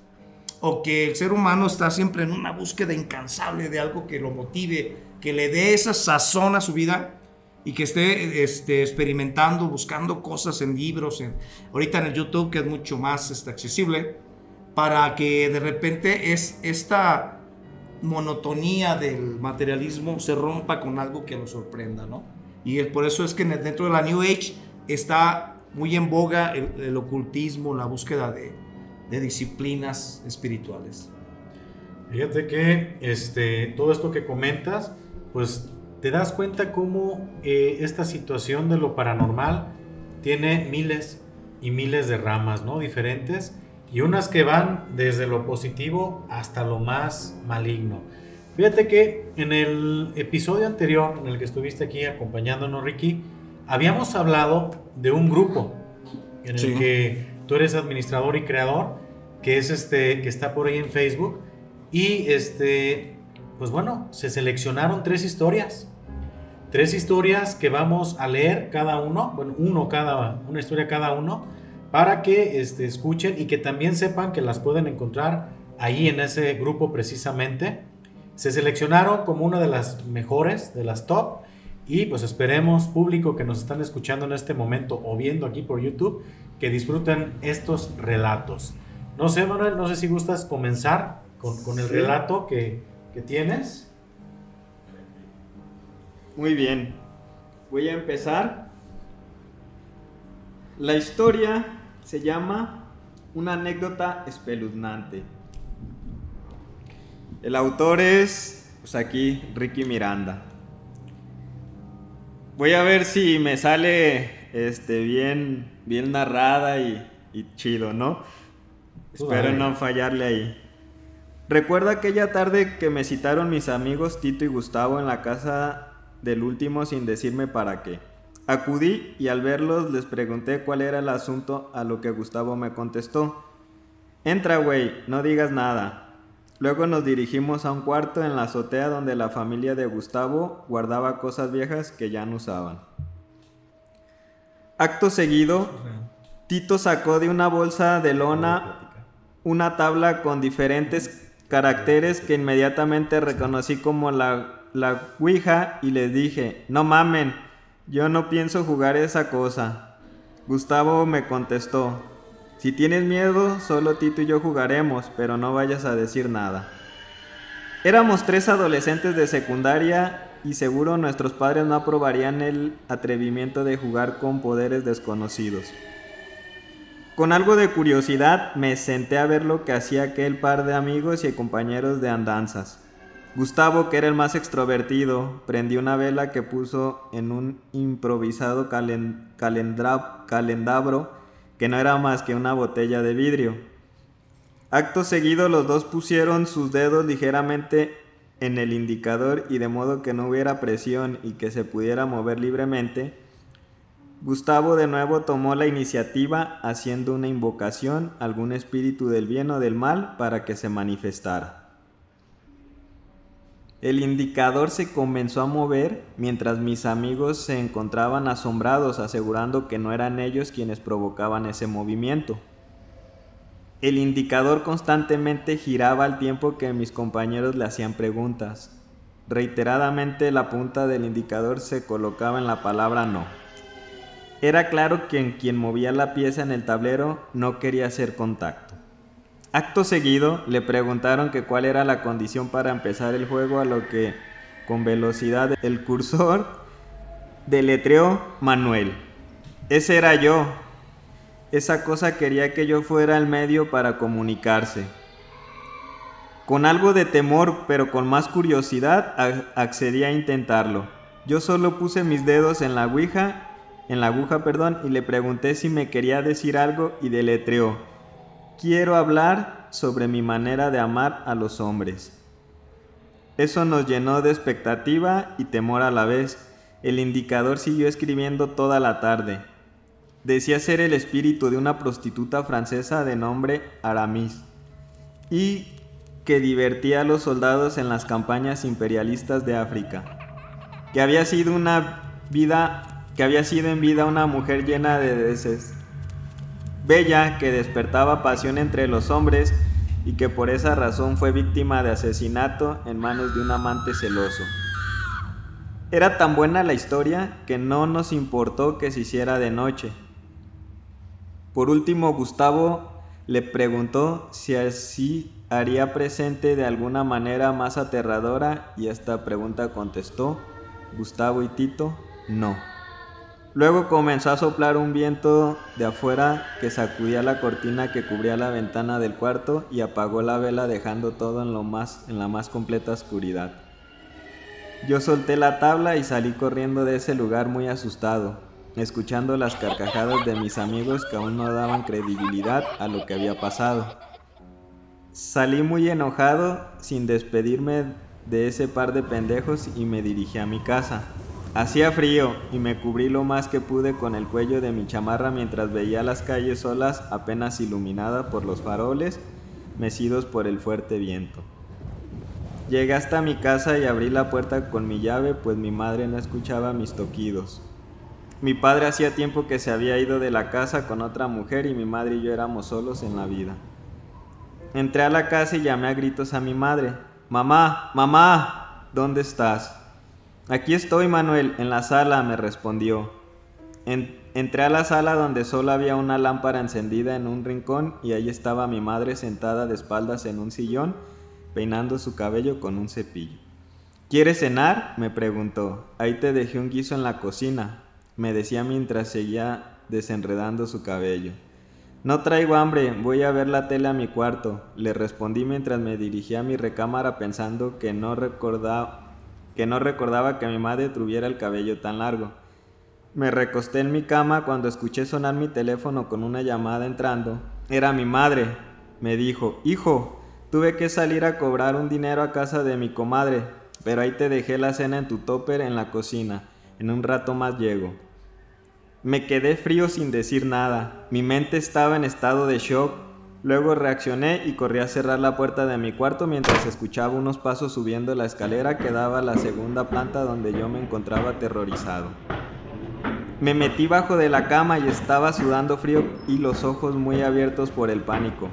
o que el ser humano está siempre en una búsqueda incansable de algo que lo motive, que le dé esa sazón a su vida y que esté este, experimentando, buscando cosas en libros, en, ahorita en el YouTube que es mucho más este, accesible, para que de repente es esta monotonía del materialismo se rompa con algo que lo sorprenda, ¿no? Y por eso es que dentro de la New Age está muy en boga el, ocultismo, la búsqueda de, de, disciplinas espirituales. Fíjate que este, todo esto que comentas, pues te das cuenta cómo eh, esta situación de lo paranormal tiene miles y miles de ramas, ¿no? Diferentes y unas que van desde lo positivo hasta lo más maligno. Fíjate que en el episodio anterior en el que estuviste aquí acompañándonos, Ricky, habíamos hablado de un grupo en el que tú eres administrador y creador, que es este, que está por ahí en Facebook. Y este, pues bueno, se seleccionaron tres historias. Tres historias que vamos a leer cada uno, bueno, uno cada, una historia cada uno, para que este, escuchen y que también sepan que las pueden encontrar ahí en ese grupo precisamente. Se seleccionaron como una de las mejores, de las top, y pues esperemos, público que nos están escuchando en este momento o viendo aquí por YouTube, que disfruten estos relatos. No sé, Manuel, no sé si gustas comenzar con, el relato que, que tienes. Muy bien. Voy a empezar. La historia se llama Una anécdota espeluznante. El autor es, pues aquí, Ricky Miranda. Voy a ver si me sale este, bien, bien narrada y, chido, ¿no? Espero no fallarle ahí. Recuerdo aquella tarde que me citaron mis amigos Tito y Gustavo en la casa del último sin decirme para qué. Acudí y al verlos les pregunté cuál era el asunto a lo que Gustavo me contestó. Entra, güey, no digas nada. Luego nos dirigimos a un cuarto en la azotea donde la familia de Gustavo guardaba cosas viejas que ya no usaban. Acto seguido, Tito sacó de una bolsa de lona una tabla con diferentes caracteres que inmediatamente reconocí como la, la Ouija y les dije, no mamen, yo no pienso jugar esa cosa. Gustavo me contestó, si tienes miedo, solo Tito y yo jugaremos, pero no vayas a decir nada. Éramos tres adolescentes de secundaria y seguro nuestros padres no aprobarían el atrevimiento de jugar con poderes desconocidos. Con algo de curiosidad me senté a ver lo que hacía aquel par de amigos y compañeros de andanzas. Gustavo, que era el más extrovertido, prendió una vela que puso en un improvisado calendabro que no era más que una botella de vidrio. Acto seguido los dos pusieron sus dedos ligeramente en el indicador y de modo que no hubiera presión y que se pudiera mover libremente, Gustavo de nuevo tomó la iniciativa haciendo una invocación a algún espíritu del bien o del mal para que se manifestara. El indicador se comenzó a mover mientras mis amigos se encontraban asombrados asegurando que no eran ellos quienes provocaban ese movimiento. El indicador constantemente giraba al tiempo que mis compañeros le hacían preguntas. Reiteradamente la punta del indicador se colocaba en la palabra no. Era claro que quien movía la pieza en el tablero no quería hacer contacto. Acto seguido le preguntaron que cuál era la condición para empezar el juego a lo que con velocidad el cursor deletreó Manuel. Ese era yo. Esa cosa quería que yo fuera el medio para comunicarse. Con algo de temor, pero con más curiosidad, accedí a intentarlo. Yo solo puse mis dedos en la ouija, en la aguja, perdón, y le pregunté si me quería decir algo y deletreó quiero hablar sobre mi manera de amar a los hombres. Eso nos llenó de expectativa y temor a la vez. El indicador siguió escribiendo toda la tarde. Decía ser el espíritu de una prostituta francesa de nombre Aramis y que divertía a los soldados en las campañas imperialistas de África. Que había sido una vida que había sido en vida una mujer llena de deseos, bella que despertaba pasión entre los hombres y que por esa razón fue víctima de asesinato en manos de un amante celoso. Era tan buena la historia que no nos importó que se hiciera de noche. Por último, Gustavo le preguntó si así haría presente de alguna manera más aterradora y esta pregunta contestó Gustavo y Tito, no. Luego comenzó a soplar un viento de afuera que sacudía la cortina que cubría la ventana del cuarto y apagó la vela dejando todo en, lo más, en la más completa oscuridad. Yo solté la tabla y salí corriendo de ese lugar muy asustado, escuchando las carcajadas de mis amigos que aún no daban credibilidad a lo que había pasado. Salí muy enojado sin despedirme de ese par de pendejos y me dirigí a mi casa. Hacía frío y me cubrí lo más que pude con el cuello de mi chamarra mientras veía las calles solas apenas iluminadas por los faroles mecidos por el fuerte viento. Llegué hasta mi casa y abrí la puerta con mi llave pues mi madre no escuchaba mis toquidos. Mi padre hacía tiempo que se había ido de la casa con otra mujer y mi madre y yo éramos solos en la vida. Entré a la casa y llamé a gritos a mi madre. Mamá, mamá, ¿dónde estás? Aquí estoy, Manuel, en la sala, me respondió. entré a la sala donde solo había una lámpara encendida en un rincón y ahí estaba mi madre sentada de espaldas en un sillón, peinando su cabello con un cepillo. ¿Quieres cenar? me preguntó. Ahí te dejé un guiso en la cocina, me decía mientras seguía desenredando su cabello. No traigo hambre, voy a ver la tele a mi cuarto, le respondí mientras me dirigía a mi recámara pensando que no recordaba que no recordaba que mi madre tuviera el cabello tan largo. Me recosté en mi cama cuando escuché sonar mi teléfono con una llamada entrando. Era mi madre. Me dijo, hijo, tuve que salir a cobrar un dinero a casa de mi comadre, pero ahí te dejé la cena en tu topper en la cocina. En un rato más llego. Me quedé frío sin decir nada. Mi mente estaba en estado de shock Luego reaccioné y corrí a cerrar la puerta de mi cuarto mientras escuchaba unos pasos subiendo la escalera que daba a la segunda planta donde yo me encontraba aterrorizado. Me metí bajo de la cama y estaba sudando frío y los ojos muy abiertos por el pánico.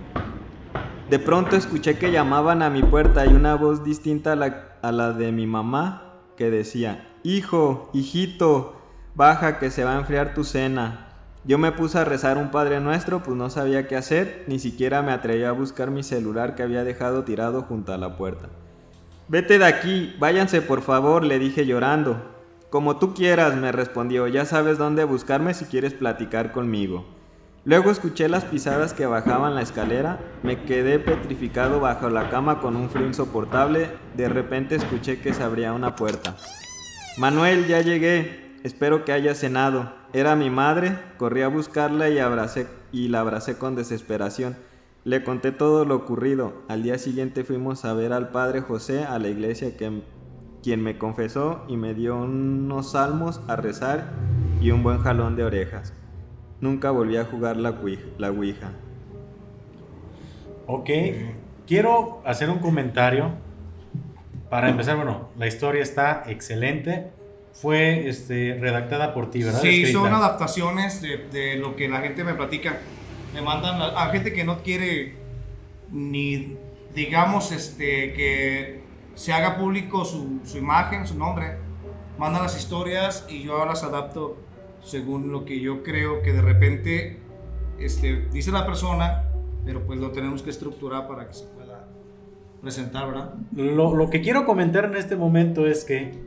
De pronto escuché que llamaban a mi puerta y una voz distinta a la, a la de mi mamá que decía, Hijo, hijito, baja que se va a enfriar tu cena. Yo me puse a rezar un Padre Nuestro, pues no sabía qué hacer, ni siquiera me atreví a buscar mi celular que había dejado tirado junto a la puerta. Vete de aquí, váyanse por favor, le dije llorando. Como tú quieras, me respondió, ya sabes dónde buscarme si quieres platicar conmigo. Luego escuché las pisadas que bajaban la escalera, me quedé petrificado bajo la cama con un frío insoportable, de repente escuché que se abría una puerta. Manuel, ya llegué, espero que hayas cenado. Era mi madre, corrí a buscarla y, la abracé con desesperación. Le conté todo lo ocurrido. Al día siguiente fuimos a ver al padre José a la iglesia quien me confesó y me dio unos salmos a rezar y un buen jalón de orejas. Nunca volví a jugar la, la Ouija. Ok, quiero hacer un comentario. Para empezar, bueno, la historia está excelente fue este, redactada por ti, ¿verdad? Sí, son adaptaciones de, de, lo que la gente me platica. Me mandan a, gente que no quiere ni, digamos, este, que se haga público su, su, imagen, su nombre. Mandan las historias y yo las adapto según lo que yo creo que de repente este, dice la persona, pero pues lo tenemos que estructurar para que se pueda presentar, ¿verdad? Lo, lo que quiero comentar en este momento es que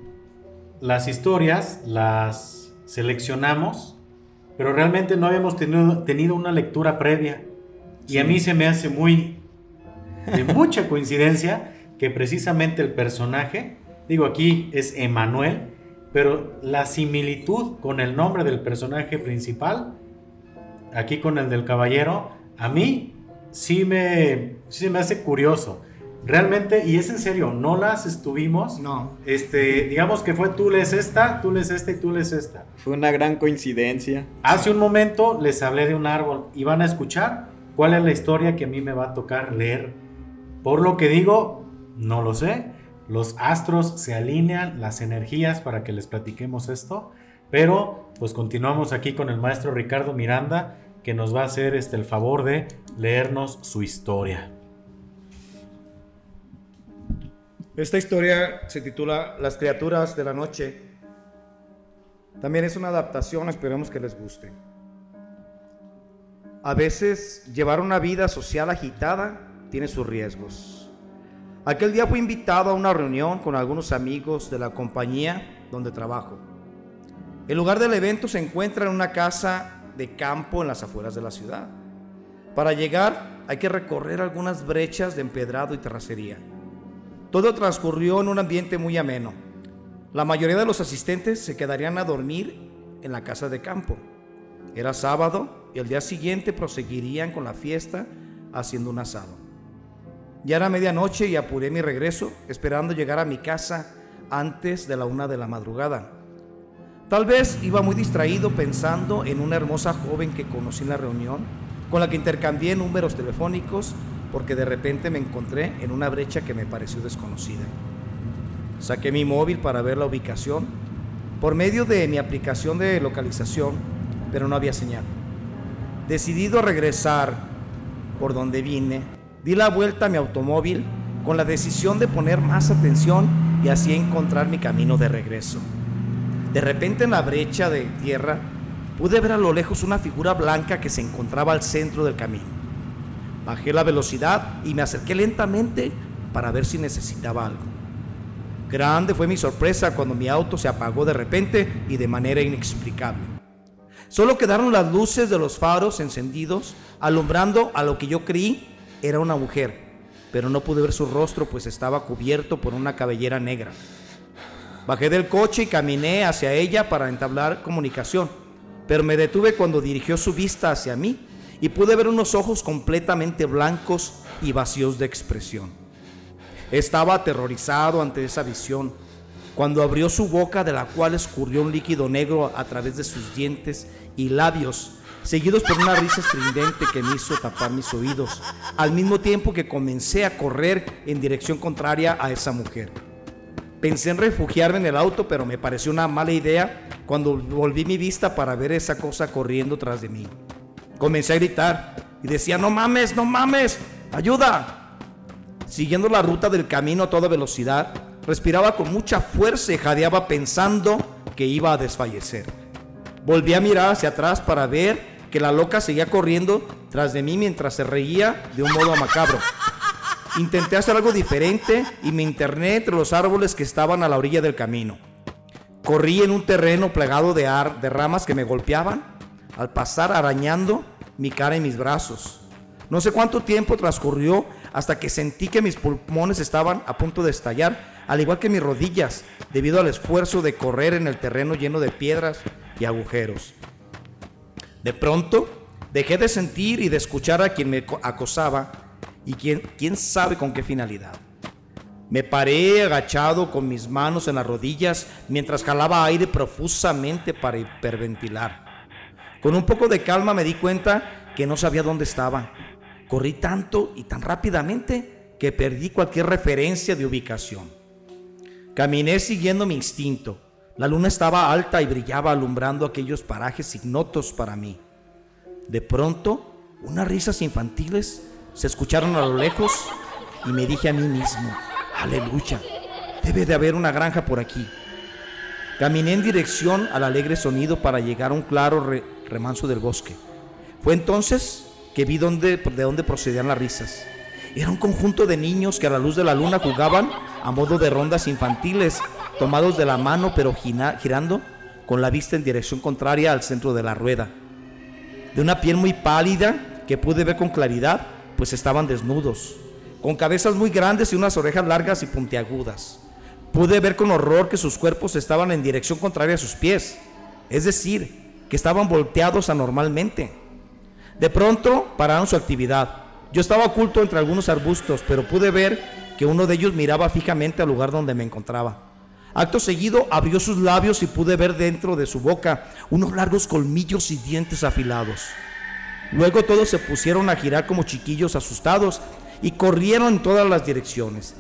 las historias las seleccionamos, pero realmente no habíamos tenido, tenido una lectura previa. Y a mí se me hace muy de mucha coincidencia que precisamente el personaje, digo aquí es Emanuel, pero la similitud con el nombre del personaje principal, aquí con el del caballero, a mí sí me, sí me hace curioso. Realmente, y es en serio, no las estuvimos. No. Este, digamos que fue tú lees esta, tú lees esta y tú lees esta. Fue una gran coincidencia. Hace un momento les hablé de un árbol y van a escuchar cuál es la historia que a mí me va a tocar leer. Por lo que digo, no lo sé. Los astros se alinean, las energías para que les platiquemos esto. Pero pues continuamos aquí con el maestro Ricardo Miranda que nos va a hacer este, el favor de leernos su historia. Esta historia se titula Las criaturas de la noche. También es una adaptación, esperemos que les guste. A veces llevar una vida social agitada tiene sus riesgos. Aquel día fui invitado a una reunión con algunos amigos de la compañía donde trabajo. El lugar del evento se encuentra en una casa de campo en las afueras de la ciudad. Para llegar hay que recorrer algunas brechas de empedrado y terracería. Todo transcurrió en un ambiente muy ameno. La mayoría de los asistentes se quedarían a dormir en la casa de campo. Era sábado y el día siguiente proseguirían con la fiesta haciendo un asado. Ya era medianoche y apuré mi regreso, esperando llegar a mi casa antes de la una de la madrugada. Tal vez iba muy distraído pensando en una hermosa joven que conocí en la reunión, con la que intercambié números telefónicos porque de repente me encontré en una brecha que me pareció desconocida. Saqué mi móvil para ver la ubicación por medio de mi aplicación de localización, pero no había señal. Decidido a regresar por donde vine, di la vuelta a mi automóvil con la decisión de poner más atención y así encontrar mi camino de regreso. De repente en la brecha de tierra pude ver a lo lejos una figura blanca que se encontraba al centro del camino. Bajé la velocidad y me acerqué lentamente para ver si necesitaba algo. Grande fue mi sorpresa cuando mi auto se apagó de repente y de manera inexplicable. Solo quedaron las luces de los faros encendidos, alumbrando a lo que yo creí era una mujer, pero no pude ver su rostro pues estaba cubierto por una cabellera negra. Bajé del coche y caminé hacia ella para entablar comunicación, pero me detuve cuando dirigió su vista hacia mí y pude ver unos ojos completamente blancos y vacíos de expresión. Estaba aterrorizado ante esa visión cuando abrió su boca de la cual escurrió un líquido negro a través de sus dientes y labios, seguidos por una risa estridente que me hizo tapar mis oídos, al mismo tiempo que comencé a correr en dirección contraria a esa mujer. Pensé en refugiarme en el auto, pero me pareció una mala idea cuando volví mi vista para ver esa cosa corriendo tras de mí. Comencé a gritar y decía, no mames, no mames, ayuda. Siguiendo la ruta del camino a toda velocidad, respiraba con mucha fuerza y jadeaba pensando que iba a desfallecer. Volví a mirar hacia atrás para ver que la loca seguía corriendo tras de mí mientras se reía de un modo macabro. Intenté hacer algo diferente y me interné entre los árboles que estaban a la orilla del camino. Corrí en un terreno plagado de, de ramas que me golpeaban al pasar arañando mi cara y mis brazos. No sé cuánto tiempo transcurrió hasta que sentí que mis pulmones estaban a punto de estallar, al igual que mis rodillas, debido al esfuerzo de correr en el terreno lleno de piedras y agujeros. De pronto, dejé de sentir y de escuchar a quien me acosaba y quién, quién sabe con qué finalidad. Me paré agachado con mis manos en las rodillas mientras jalaba aire profusamente para hiperventilar. Con un poco de calma me di cuenta que no sabía dónde estaba. Corrí tanto y tan rápidamente que perdí cualquier referencia de ubicación. Caminé siguiendo mi instinto. La luna estaba alta y brillaba alumbrando aquellos parajes ignotos para mí. De pronto, unas risas infantiles se escucharon a lo lejos y me dije a mí mismo, aleluya, debe de haber una granja por aquí. Caminé en dirección al alegre sonido para llegar a un claro remanso del bosque. Fue entonces que vi dónde, de dónde procedían las risas. Era un conjunto de niños que a la luz de la luna jugaban a modo de rondas infantiles, tomados de la mano pero girando con la vista en dirección contraria al centro de la rueda. De una piel muy pálida que pude ver con claridad, pues estaban desnudos, con cabezas muy grandes y unas orejas largas y puntiagudas. Pude ver con horror que sus cuerpos estaban en dirección contraria a sus pies, es decir, que estaban volteados anormalmente. De pronto pararon su actividad. Yo estaba oculto entre algunos arbustos, pero pude ver que uno de ellos miraba fijamente al lugar donde me encontraba. Acto seguido abrió sus labios y pude ver dentro de su boca unos largos colmillos y dientes afilados. Luego todos se pusieron a girar como chiquillos asustados y corrieron en todas las direcciones.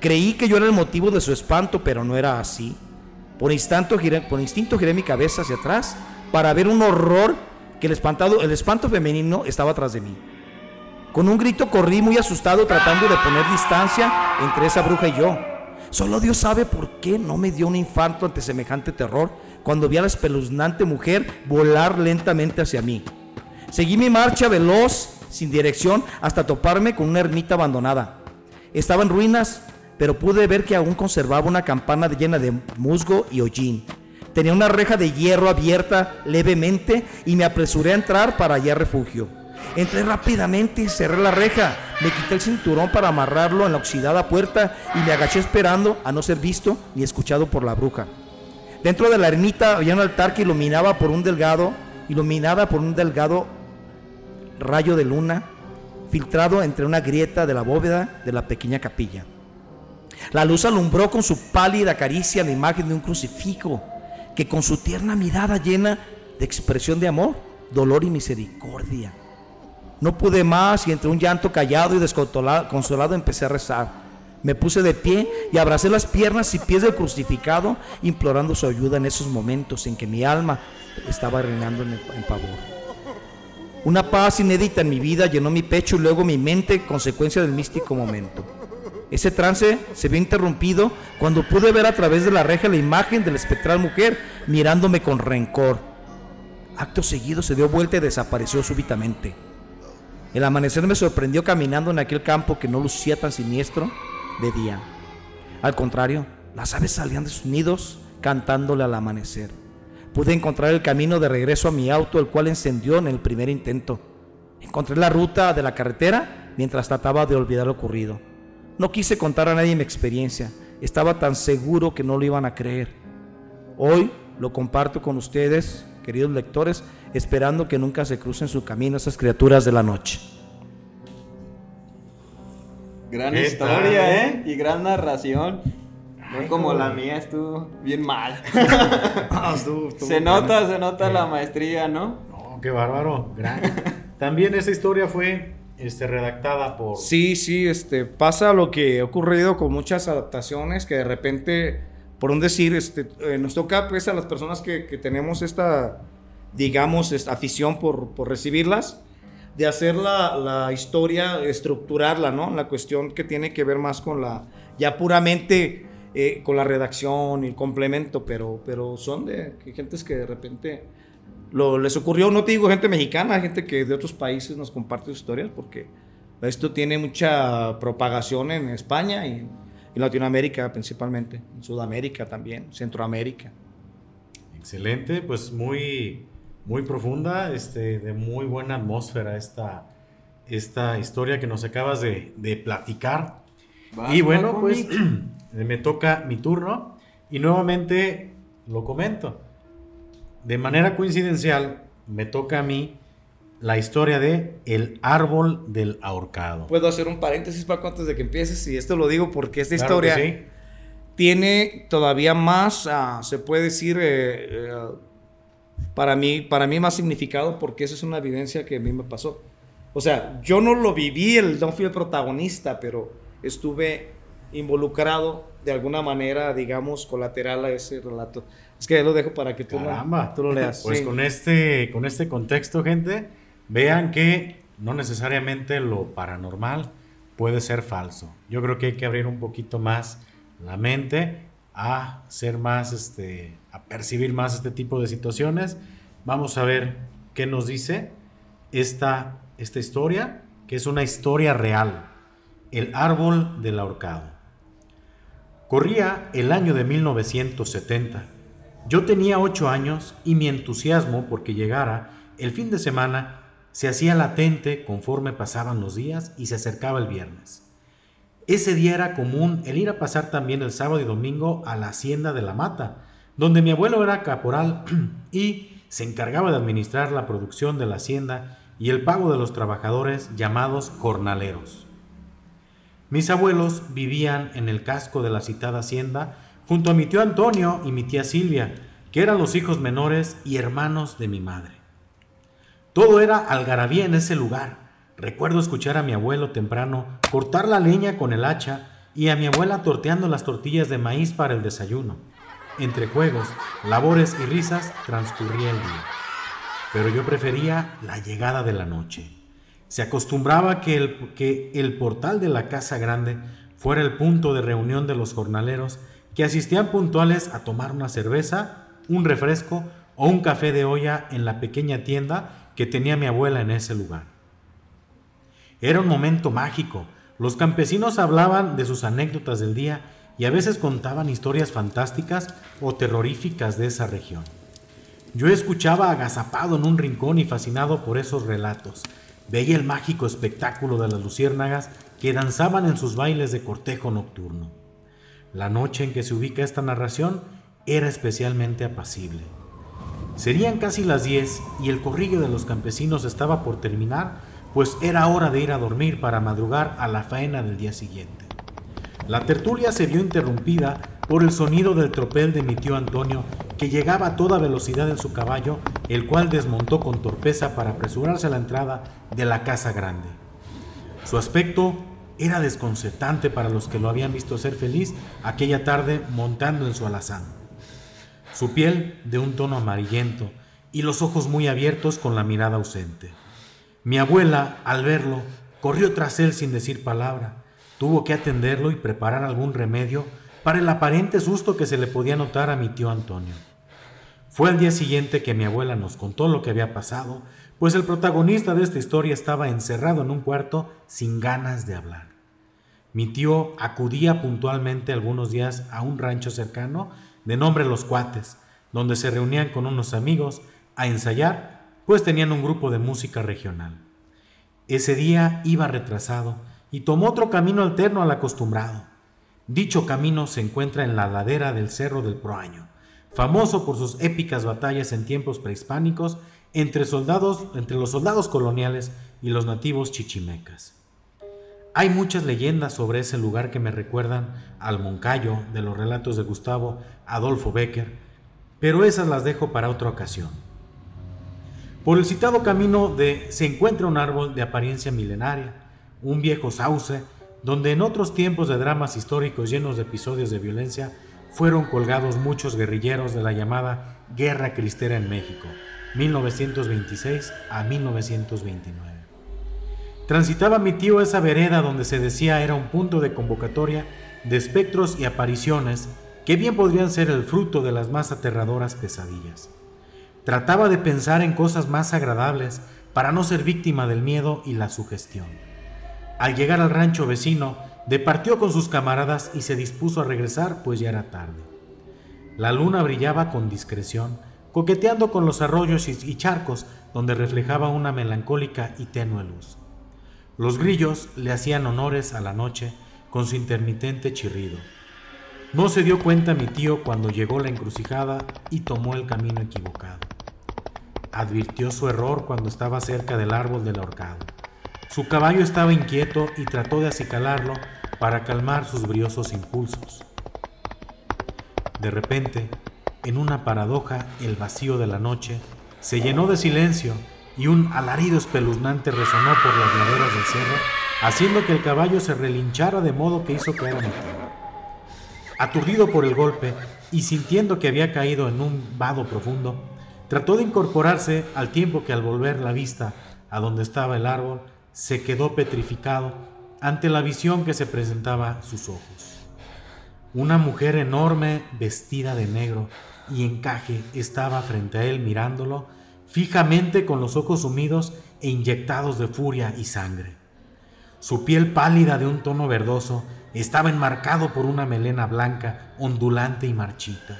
Creí que yo era el motivo de su espanto, pero no era así. Por, instinto giré, por instinto giré mi cabeza hacia atrás para ver un horror que el, espantado, el espanto femenino estaba atrás de mí. Con un grito corrí muy asustado tratando de poner distancia entre esa bruja y yo. Solo Dios sabe por qué no me dio un infarto ante semejante terror cuando vi a la espeluznante mujer volar lentamente hacia mí. Seguí mi marcha veloz, sin dirección, hasta toparme con una ermita abandonada. Estaba en ruinas, pero pude ver que aún conservaba una campana llena de musgo y hollín. Tenía una reja de hierro abierta levemente y me apresuré a entrar para hallar refugio. Entré rápidamente y cerré la reja. Me quité el cinturón para amarrarlo en la oxidada puerta y me agaché esperando a no ser visto ni escuchado por la bruja. Dentro de la ermita había un altar que iluminaba por un delgado, iluminada por un delgado rayo de luna filtrado entre una grieta de la bóveda de la pequeña capilla. La luz alumbró con su pálida caricia la imagen de un crucifijo que con su tierna mirada llena de expresión de amor, dolor y misericordia. No pude más y entre un llanto callado y desconsolado empecé a rezar. Me puse de pie y abracé las piernas y pies del crucificado, implorando su ayuda en esos momentos en que mi alma estaba reinando en, en pavor. Una paz inédita en mi vida llenó mi pecho y luego mi mente, consecuencia del místico momento. Ese trance se vio interrumpido cuando pude ver a través de la reja la imagen de la espectral mujer mirándome con rencor. Acto seguido se dio vuelta y desapareció súbitamente. El amanecer me sorprendió caminando en aquel campo que no lucía tan siniestro de día. Al contrario, las aves salían de sus nidos cantándole al amanecer pude encontrar el camino de regreso a mi auto, el cual encendió en el primer intento. Encontré la ruta de la carretera mientras trataba de olvidar lo ocurrido. No quise contar a nadie mi experiencia, estaba tan seguro que no lo iban a creer. Hoy lo comparto con ustedes, queridos lectores, esperando que nunca se crucen su camino esas criaturas de la noche. Gran historia, ¿eh? Y gran narración. No como la mía, estuvo bien mal. Ah, se nota, se nota la maestría, ¿no? No, qué bárbaro. Gran. También esa historia fue este, redactada por... Sí, sí, este, pasa lo que ha ocurrido con muchas adaptaciones que de repente, por un decir, este, eh, nos toca pues a las personas que, tenemos esta, digamos, afición por, recibirlas, de hacer la, historia, estructurarla, ¿no? La cuestión que tiene que ver más con la, ya puramente eh, con la redacción y el complemento, pero, pero son de gentes que de repente lo, les ocurrió, no te digo gente mexicana, gente que de otros países nos comparte sus historias, porque esto tiene mucha propagación en España y en Latinoamérica principalmente, en Sudamérica también, Centroamérica. Excelente, pues muy, muy profunda, este, de muy buena atmósfera esta, esta historia que nos acabas de, de platicar. y bueno, pues me toca mi turno y nuevamente lo comento. De manera coincidencial, me toca a mí la historia de El árbol del ahorcado. Puedo hacer un paréntesis, Paco, antes de que empieces, y esto lo digo porque esta historia tiene todavía más, ah, se puede decir, eh, eh, para, mí, para mí más significado porque esa es una evidencia que a mí me pasó. O sea, yo no lo viví, el, no fui el protagonista, pero estuve involucrado de alguna manera, digamos, colateral a ese relato. Es que lo dejo para que tú, lo, tú lo leas. Pues con, este, con este contexto, gente, vean que no necesariamente lo paranormal puede ser falso. Yo creo que hay que abrir un poquito más la mente a ser más, este, a percibir más este tipo de situaciones. Vamos a ver qué nos dice esta, esta historia, que es una historia real. El árbol del ahorcado. Corría el año de 1970. Yo tenía ocho años y mi entusiasmo porque llegara el fin de semana se hacía latente conforme pasaban los días y se acercaba el viernes. Ese día era común el ir a pasar también el sábado y domingo a la hacienda de la mata, donde mi abuelo era caporal y se encargaba de administrar la producción de la hacienda y el pago de los trabajadores llamados jornaleros. Mis abuelos vivían en el casco de la citada hacienda junto a mi tío Antonio y mi tía Silvia, que eran los hijos menores y hermanos de mi madre. Todo era algarabía en ese lugar. Recuerdo escuchar a mi abuelo temprano cortar la leña con el hacha y a mi abuela torteando las tortillas de maíz para el desayuno. Entre juegos, labores y risas transcurría el día. Pero yo prefería la llegada de la noche. Se acostumbraba que el, que el portal de la casa grande fuera el punto de reunión de los jornaleros que asistían puntuales a tomar una cerveza, un refresco o un café de olla en la pequeña tienda que tenía mi abuela en ese lugar. Era un momento mágico. Los campesinos hablaban de sus anécdotas del día y a veces contaban historias fantásticas o terroríficas de esa región. Yo escuchaba agazapado en un rincón y fascinado por esos relatos. Veía el mágico espectáculo de las luciérnagas que danzaban en sus bailes de cortejo nocturno. La noche en que se ubica esta narración era especialmente apacible. Serían casi las 10 y el corrillo de los campesinos estaba por terminar, pues era hora de ir a dormir para madrugar a la faena del día siguiente. La tertulia se vio interrumpida por el sonido del tropel de mi tío Antonio, que llegaba a toda velocidad en su caballo, el cual desmontó con torpeza para apresurarse a la entrada de la casa grande. Su aspecto era desconcertante para los que lo habían visto ser feliz aquella tarde montando en su alazán. Su piel de un tono amarillento y los ojos muy abiertos con la mirada ausente. Mi abuela, al verlo, corrió tras él sin decir palabra, Tuvo que atenderlo y preparar algún remedio para el aparente susto que se le podía notar a mi tío Antonio. Fue al día siguiente que mi abuela nos contó lo que había pasado, pues el protagonista de esta historia estaba encerrado en un cuarto sin ganas de hablar. Mi tío acudía puntualmente algunos días a un rancho cercano de nombre Los Cuates, donde se reunían con unos amigos a ensayar, pues tenían un grupo de música regional. Ese día iba retrasado y tomó otro camino alterno al acostumbrado. Dicho camino se encuentra en la ladera del Cerro del Proaño, famoso por sus épicas batallas en tiempos prehispánicos entre, soldados, entre los soldados coloniales y los nativos chichimecas. Hay muchas leyendas sobre ese lugar que me recuerdan al Moncayo de los relatos de Gustavo Adolfo Becker, pero esas las dejo para otra ocasión. Por el citado camino de, se encuentra un árbol de apariencia milenaria, un viejo sauce, donde en otros tiempos de dramas históricos llenos de episodios de violencia fueron colgados muchos guerrilleros de la llamada Guerra Cristera en México, 1926 a 1929. Transitaba mi tío esa vereda donde se decía era un punto de convocatoria de espectros y apariciones que bien podrían ser el fruto de las más aterradoras pesadillas. Trataba de pensar en cosas más agradables para no ser víctima del miedo y la sugestión. Al llegar al rancho vecino, departió con sus camaradas y se dispuso a regresar, pues ya era tarde. La luna brillaba con discreción, coqueteando con los arroyos y charcos donde reflejaba una melancólica y tenue luz. Los grillos le hacían honores a la noche con su intermitente chirrido. No se dio cuenta mi tío cuando llegó la encrucijada y tomó el camino equivocado. Advirtió su error cuando estaba cerca del árbol del ahorcado. Su caballo estaba inquieto y trató de acicalarlo para calmar sus briosos impulsos. De repente, en una paradoja, el vacío de la noche se llenó de silencio y un alarido espeluznante resonó por las laderas del cerro, haciendo que el caballo se relinchara de modo que hizo caer a mi Aturdido por el golpe y sintiendo que había caído en un vado profundo, trató de incorporarse al tiempo que al volver la vista a donde estaba el árbol, se quedó petrificado ante la visión que se presentaba a sus ojos. Una mujer enorme vestida de negro y encaje estaba frente a él mirándolo fijamente con los ojos sumidos e inyectados de furia y sangre. Su piel pálida de un tono verdoso estaba enmarcado por una melena blanca, ondulante y marchita.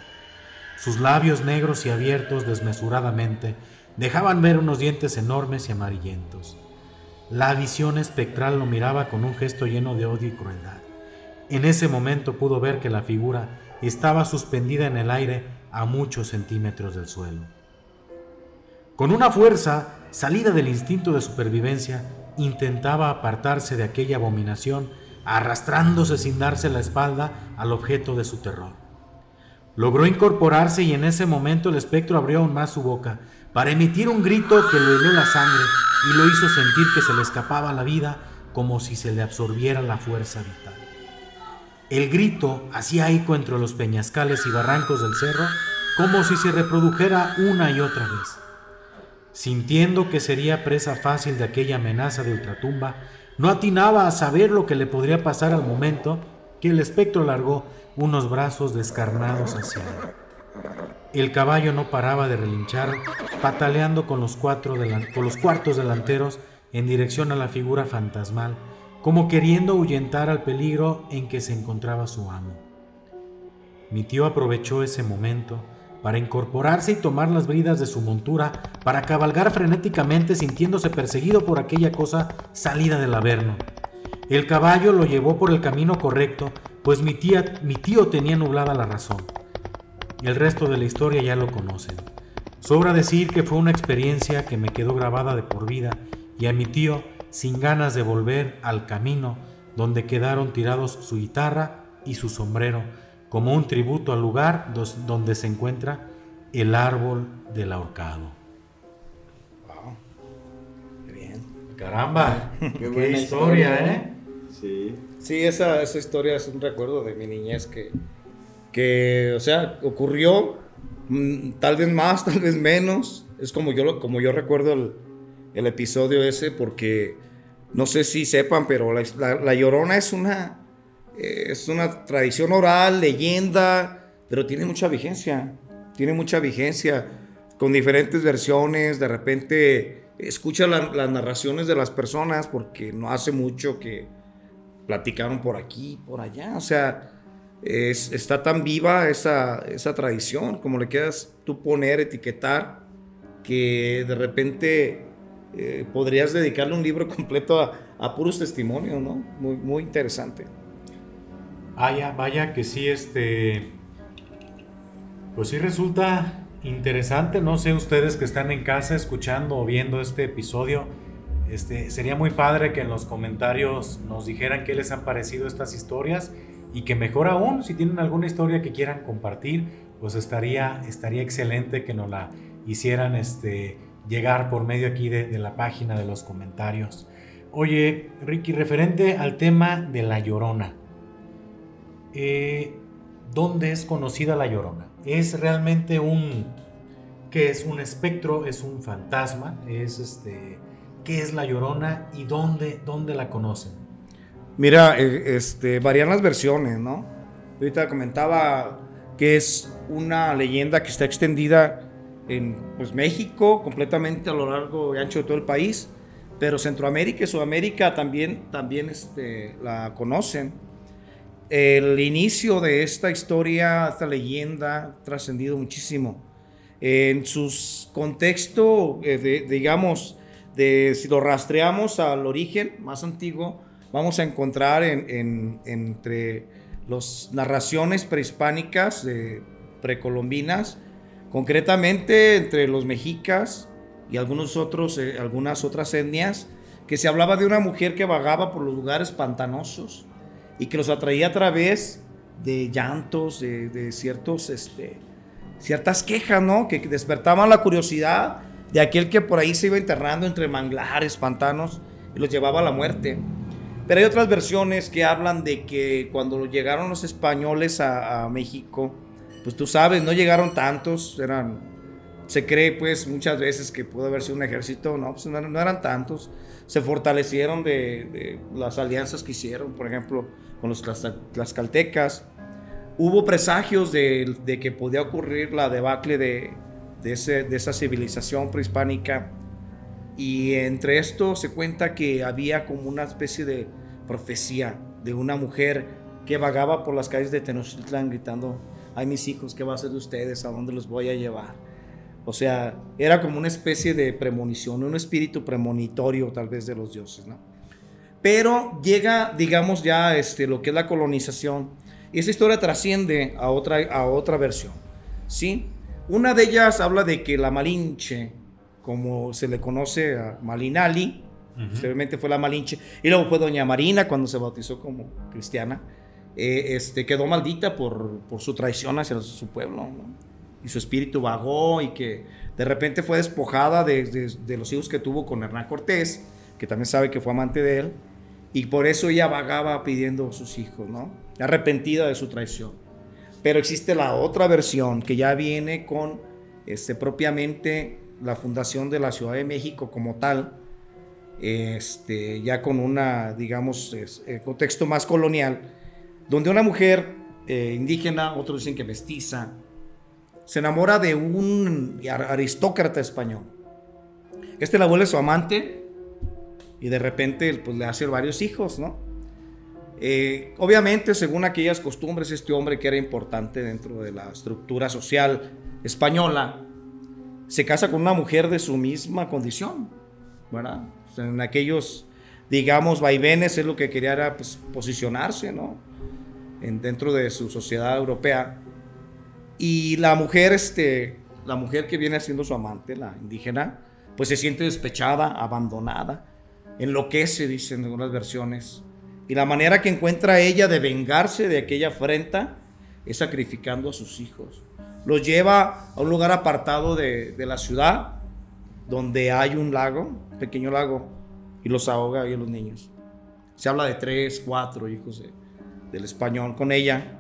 Sus labios negros y abiertos desmesuradamente dejaban ver unos dientes enormes y amarillentos. La visión espectral lo miraba con un gesto lleno de odio y crueldad. En ese momento pudo ver que la figura estaba suspendida en el aire a muchos centímetros del suelo. Con una fuerza salida del instinto de supervivencia, intentaba apartarse de aquella abominación arrastrándose sin darse la espalda al objeto de su terror. Logró incorporarse y en ese momento el espectro abrió aún más su boca para emitir un grito que le heló la sangre y lo hizo sentir que se le escapaba la vida como si se le absorbiera la fuerza vital. El grito hacía eco entre los peñascales y barrancos del cerro como si se reprodujera una y otra vez. Sintiendo que sería presa fácil de aquella amenaza de ultratumba, no atinaba a saber lo que le podría pasar al momento que el espectro largó unos brazos descarnados hacia él. El caballo no paraba de relinchar, pataleando con los, cuatro con los cuartos delanteros en dirección a la figura fantasmal, como queriendo ahuyentar al peligro en que se encontraba su amo. Mi tío aprovechó ese momento para incorporarse y tomar las bridas de su montura, para cabalgar frenéticamente sintiéndose perseguido por aquella cosa salida del averno. El caballo lo llevó por el camino correcto, pues mi, tía, mi tío tenía nublada la razón. El resto de la historia ya lo conocen. Sobra decir que fue una experiencia que me quedó grabada de por vida y a mi tío, sin ganas de volver al camino donde quedaron tirados su guitarra y su sombrero, como un tributo al lugar donde se encuentra el árbol del ahorcado. Wow. Qué bien. Caramba, qué, historia, ¿eh? Sí. Sí, esa, esa historia es un recuerdo de mi niñez que, que o sea, ocurrió mm, tal vez más, tal vez menos. Es como yo, como yo recuerdo el, el episodio ese porque no sé si sepan, pero la Llorona es una es una tradición oral, leyenda, pero tiene mucha vigencia. Tiene mucha vigencia con diferentes versiones. De repente escucha las narraciones de las personas porque no hace mucho que platicaron por aquí, por allá. O sea, está tan viva esa, esa tradición, como le quieras tú poner, etiquetar, que de repente eh, podrías dedicarle un libro completo a, puros testimonios, ¿no? Muy, muy interesante. Vaya, vaya que sí, este. Pues sí resulta interesante. No sé ustedes que están en casa escuchando o viendo este episodio. Este, sería muy padre que en los comentarios nos dijeran qué les han parecido estas historias y que mejor aún, si tienen alguna historia que quieran compartir, pues estaría, estaría excelente que nos la hicieran este, llegar por medio aquí de, de la página de los comentarios. Oye, Ricky, referente al tema de la llorona. Eh, ¿dónde es conocida la llorona? ¿Es realmente un... que es un espectro? ¿Es un fantasma? ¿Es este... ¿Qué es la llorona y dónde, dónde la conocen? Mira, eh, este, varían las versiones, ¿no? Ahorita comentaba que es una leyenda que está extendida en pues, México, completamente a lo largo y ancho de todo el país, pero Centroamérica y Sudamérica también, también este, la conocen el inicio de esta historia, esta leyenda, ha trascendido muchísimo. En sus contexto, eh, digamos, de, si lo rastreamos al origen más antiguo, vamos a encontrar en, entre las narraciones prehispánicas precolombinas, concretamente entre los mexicas y algunos otros, eh, algunas otras etnias, que se hablaba de una mujer que vagaba por los lugares pantanosos y que los atraía a través de llantos, de, ciertos, este, ciertas quejas, ¿no? Que despertaban la curiosidad de aquel que por ahí se iba enterrando entre manglares, pantanos y los llevaba a la muerte. Pero hay otras versiones que hablan de que cuando llegaron los españoles a, México, pues tú sabes, no llegaron tantos, eran, se cree pues muchas veces que pudo haber sido un ejército, no, pues no, eran tantos, se fortalecieron de, las alianzas que hicieron, por ejemplo, con los tlaxcaltecas. Hubo presagios de, que podía ocurrir la debacle de, de, esa civilización prehispánica. Y entre esto se cuenta que había como una especie de profecía de una mujer que vagaba por las calles de Tenochtitlan gritando, ay mis hijos, ¿qué va a hacer de ustedes? ¿A dónde los voy a llevar? O sea, era como una especie de premonición, un espíritu premonitorio tal vez de los dioses, ¿no? Pero llega, digamos, ya este, lo que es la colonización. Y esa historia trasciende a otra, a otra versión. ¿sí? Una de ellas habla de que la Malinche, como se le conoce a Malinali, Posteriormente fue la Malinche. Y luego fue Doña Marina cuando se bautizó como cristiana. Eh, este, quedó maldita por, por, su traición hacia su pueblo. Y su espíritu vagó y que de repente fue despojada de, de, los hijos que tuvo con Hernán Cortés, que también sabe que fue amante de él. Y por eso ella vagaba pidiendo sus hijos, ¿no? Arrepentida de su traición. Pero existe la otra versión que ya viene con este, propiamente la fundación de la Ciudad de México como tal, este, ya con una, digamos, eh, contexto más colonial, donde una mujer eh, indígena, otros dicen que mestiza, se enamora de un aristócrata español. Este la vuelve su amante y de repente pues, le hace varios hijos, ¿no? Eh, obviamente, según aquellas costumbres, este hombre que era importante dentro de la estructura social española, se casa con una mujer de su misma condición, ¿verdad? en aquellos, digamos, vaivenes, es lo que quería era pues, posicionarse, ¿no? En, dentro de su sociedad europea. Y la mujer, este, la mujer que viene siendo su amante, la indígena, pues se siente despechada, abandonada, enloquece, dicen en algunas versiones. Y la manera que encuentra ella de vengarse de aquella afrenta es sacrificando a sus hijos. Los lleva a un lugar apartado de, de la ciudad, donde hay un lago, pequeño lago, y los ahoga a los niños. Se habla de tres, cuatro hijos del español con ella.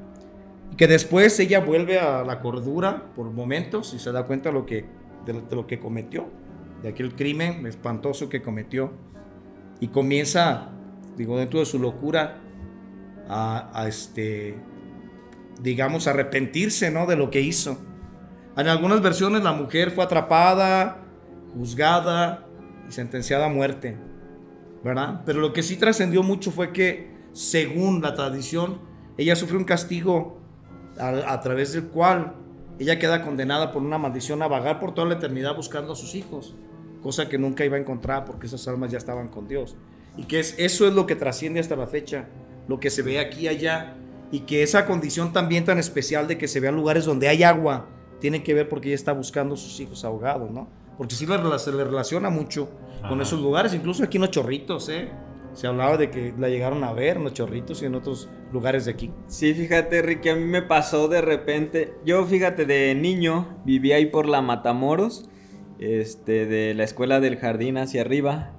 Y que después ella vuelve a la cordura por momentos y se da cuenta de lo que, de lo que cometió, de aquel crimen espantoso que cometió. Y comienza, digo, dentro de su locura, a, a este, digamos, arrepentirse, ¿no? De lo que hizo. En algunas versiones la mujer fue atrapada, juzgada y sentenciada a muerte, ¿verdad? Pero lo que sí trascendió mucho fue que, según la tradición, ella sufrió un castigo a, través del cual ella queda condenada por una maldición a vagar por toda la eternidad buscando a sus hijos, cosa que nunca iba a encontrar porque esas almas ya estaban con Dios. Y que es, eso es lo que trasciende hasta la fecha, lo que se ve aquí y allá, y que esa condición también tan especial de que se vean lugares donde hay agua, tiene que ver porque ella está buscando a sus hijos ahogados, ¿no? porque sí se le relaciona mucho con esos lugares, incluso aquí en los chorritos, ¿eh? Se hablaba de que la llegaron a ver en los chorritos y en otros lugares de aquí. Sí, fíjate, Ricky, a mí me pasó de repente. Yo, fíjate, de niño vivía ahí por la Matamoros, este, de la escuela del jardín hacia arriba.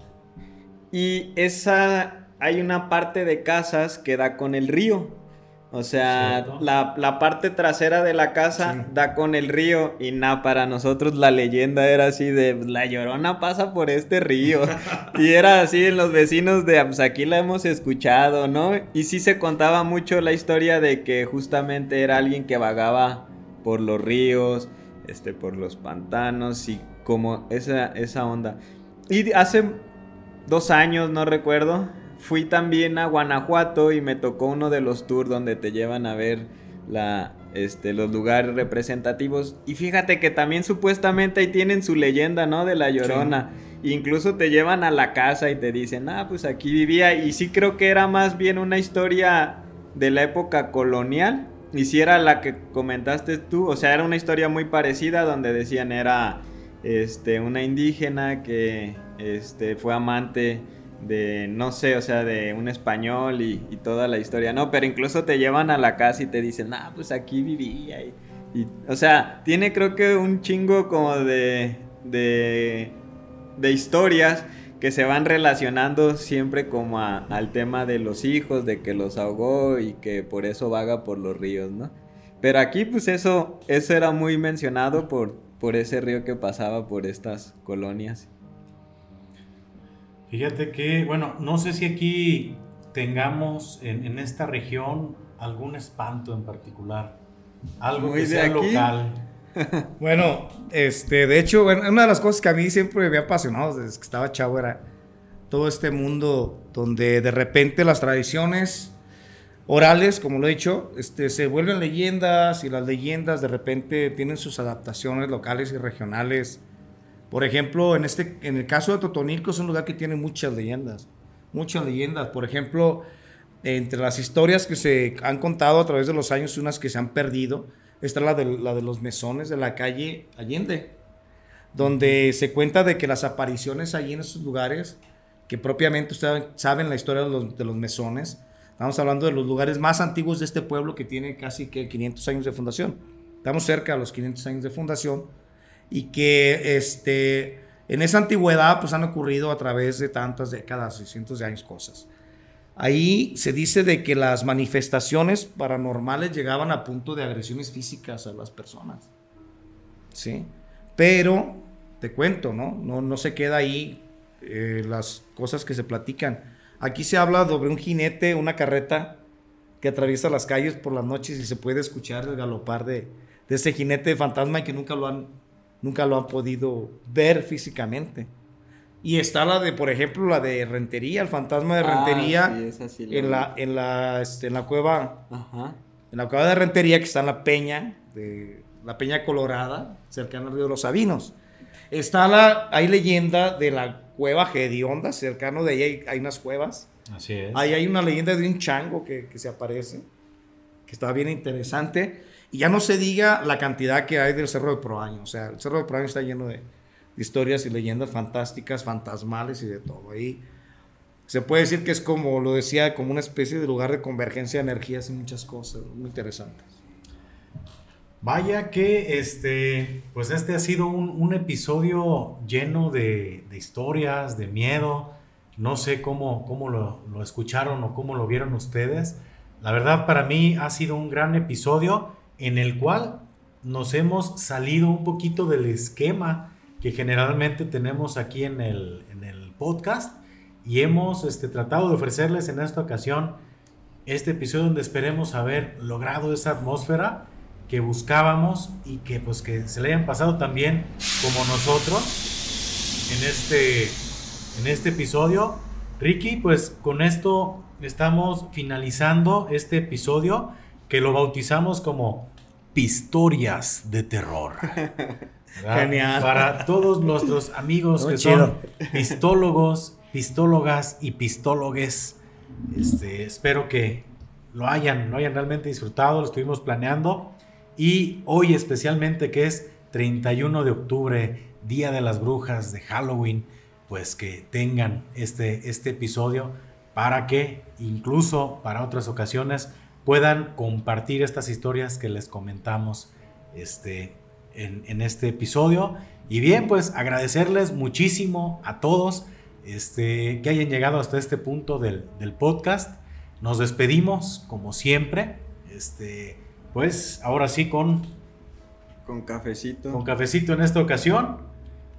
Y esa, hay una parte de casas que da con el río. O sea, la, parte trasera de la casa da con el río y nada, para nosotros la leyenda era así de la llorona pasa por este río. y era así en los vecinos de pues aquí la hemos escuchado, ¿no? Y sí se contaba mucho la historia de que justamente era alguien que vagaba por los ríos, este, por los pantanos y como esa, esa onda. Y hace dos años, no recuerdo, fui también a Guanajuato y me tocó uno de los tours donde te llevan a ver la, este, los lugares representativos. Y fíjate que también supuestamente ahí tienen su leyenda, ¿no? De la Llorona. Incluso te llevan a la casa y te dicen, ah, pues aquí vivía. Y sí creo que era más bien una historia de la época colonial. Y si era la que comentaste tú, o sea, era una historia muy parecida donde decían era este, una indígena que este, fue amante de, no sé, o sea, de un español y, toda la historia, no, pero incluso te llevan a la casa y te dicen, ah, pues aquí vivía. Y, o sea, tiene creo que un chingo como de, de, de historias que se van relacionando siempre como al tema de los hijos, de que los ahogó y que por eso vaga por los ríos, ¿no? Pero aquí pues eso, eso era muy mencionado por, por ese río que pasaba por estas colonias. Fíjate que, bueno, no sé si aquí tengamos en, esta región algún espanto en particular, algo que sea local. bueno, este, de hecho, una de las cosas que a mí siempre me había apasionado desde que estaba chavo era todo este mundo donde de repente las tradiciones orales, como lo he dicho, este, se vuelven leyendas y las leyendas de repente tienen sus adaptaciones locales y regionales por ejemplo, en, este, en el caso de Totonilco es un lugar que tiene muchas leyendas, muchas leyendas. Por ejemplo, entre las historias que se han contado a través de los años, unas que se han perdido, está la de, la de los mesones de la calle Allende, donde se cuenta de que las apariciones allí en esos lugares que propiamente ustedes saben la historia de los, de los mesones. Estamos hablando de los lugares más antiguos de este pueblo que tiene casi que 500 años de fundación. Estamos cerca de los 500 años de fundación y que este, en esa antigüedad pues han ocurrido a través de tantas décadas y cientos de años cosas. Ahí se dice de que las manifestaciones paranormales llegaban a punto de agresiones físicas a las personas. ¿Sí? Pero, te cuento, ¿no? No, no se queda ahí eh, las cosas que se platican. Aquí se habla sobre un jinete, una carreta que atraviesa las calles por las noches y se puede escuchar el galopar de, de ese jinete fantasma y que nunca lo han, nunca lo han podido ver físicamente. Y está la de, por ejemplo, la de Rentería, el fantasma de Ah, Rentería sí, esa sí en, la, en, la, este, en la cueva Ajá. en la cueva de Rentería, que está en la peña, de la peña colorada, cercana al río de los Sabinos. Está la, hay leyenda de la cueva Gedionda, cercano de ahí hay, hay unas cuevas. Así es. Ahí hay una leyenda de un chango que, que se aparece, que está bien interesante. Y ya no se diga la cantidad que hay del Cerro de Proaño. O sea, el Cerro de Proaño está lleno de, historias y leyendas fantásticas, fantasmales y de todo. Ahí se puede decir que es como, lo decía, como una especie de lugar de convergencia de energías y muchas cosas muy interesantes. Vaya que este, pues este ha sido un, episodio lleno de, historias, de miedo. No sé cómo, cómo lo escucharon o cómo lo vieron ustedes. La verdad para mí ha sido un gran episodio en el cual nos hemos salido un poquito del esquema que generalmente tenemos aquí en el, en el podcast y hemos este, tratado de ofrecerles en esta ocasión este episodio donde esperemos haber logrado esa atmósfera que buscábamos y que pues que se le hayan pasado también como nosotros en este en este episodio. Ricky, pues con esto estamos finalizando este episodio que lo bautizamos como Pistorias de terror. ¿Verdad? Genial. Para todos nuestros amigos Muy que chido. son pistólogos, pistólogas y pistólogues, este, espero que lo hayan, lo hayan realmente disfrutado, lo estuvimos planeando. Y hoy especialmente que es 31 de octubre, Día de las Brujas de Halloween, pues que tengan este, este episodio para que incluso para otras ocasiones puedan compartir estas historias que les comentamos este, en, en este episodio. Y bien, pues agradecerles muchísimo a todos este, que hayan llegado hasta este punto del, del podcast. Nos despedimos como siempre. Este, pues ahora sí con, Con cafecito. con cafecito en esta ocasión.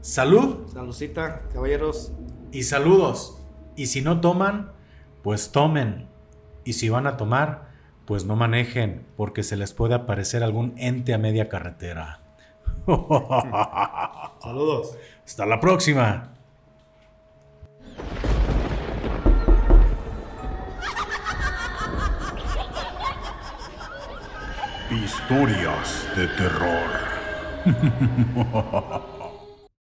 Salud Saludcita, caballeros. y saludos. Y si no toman, pues tomen. Y si van a tomar, pues no manejen, porque se les puede aparecer algún ente a media carretera. Saludos. Hasta la próxima. Historias de terror.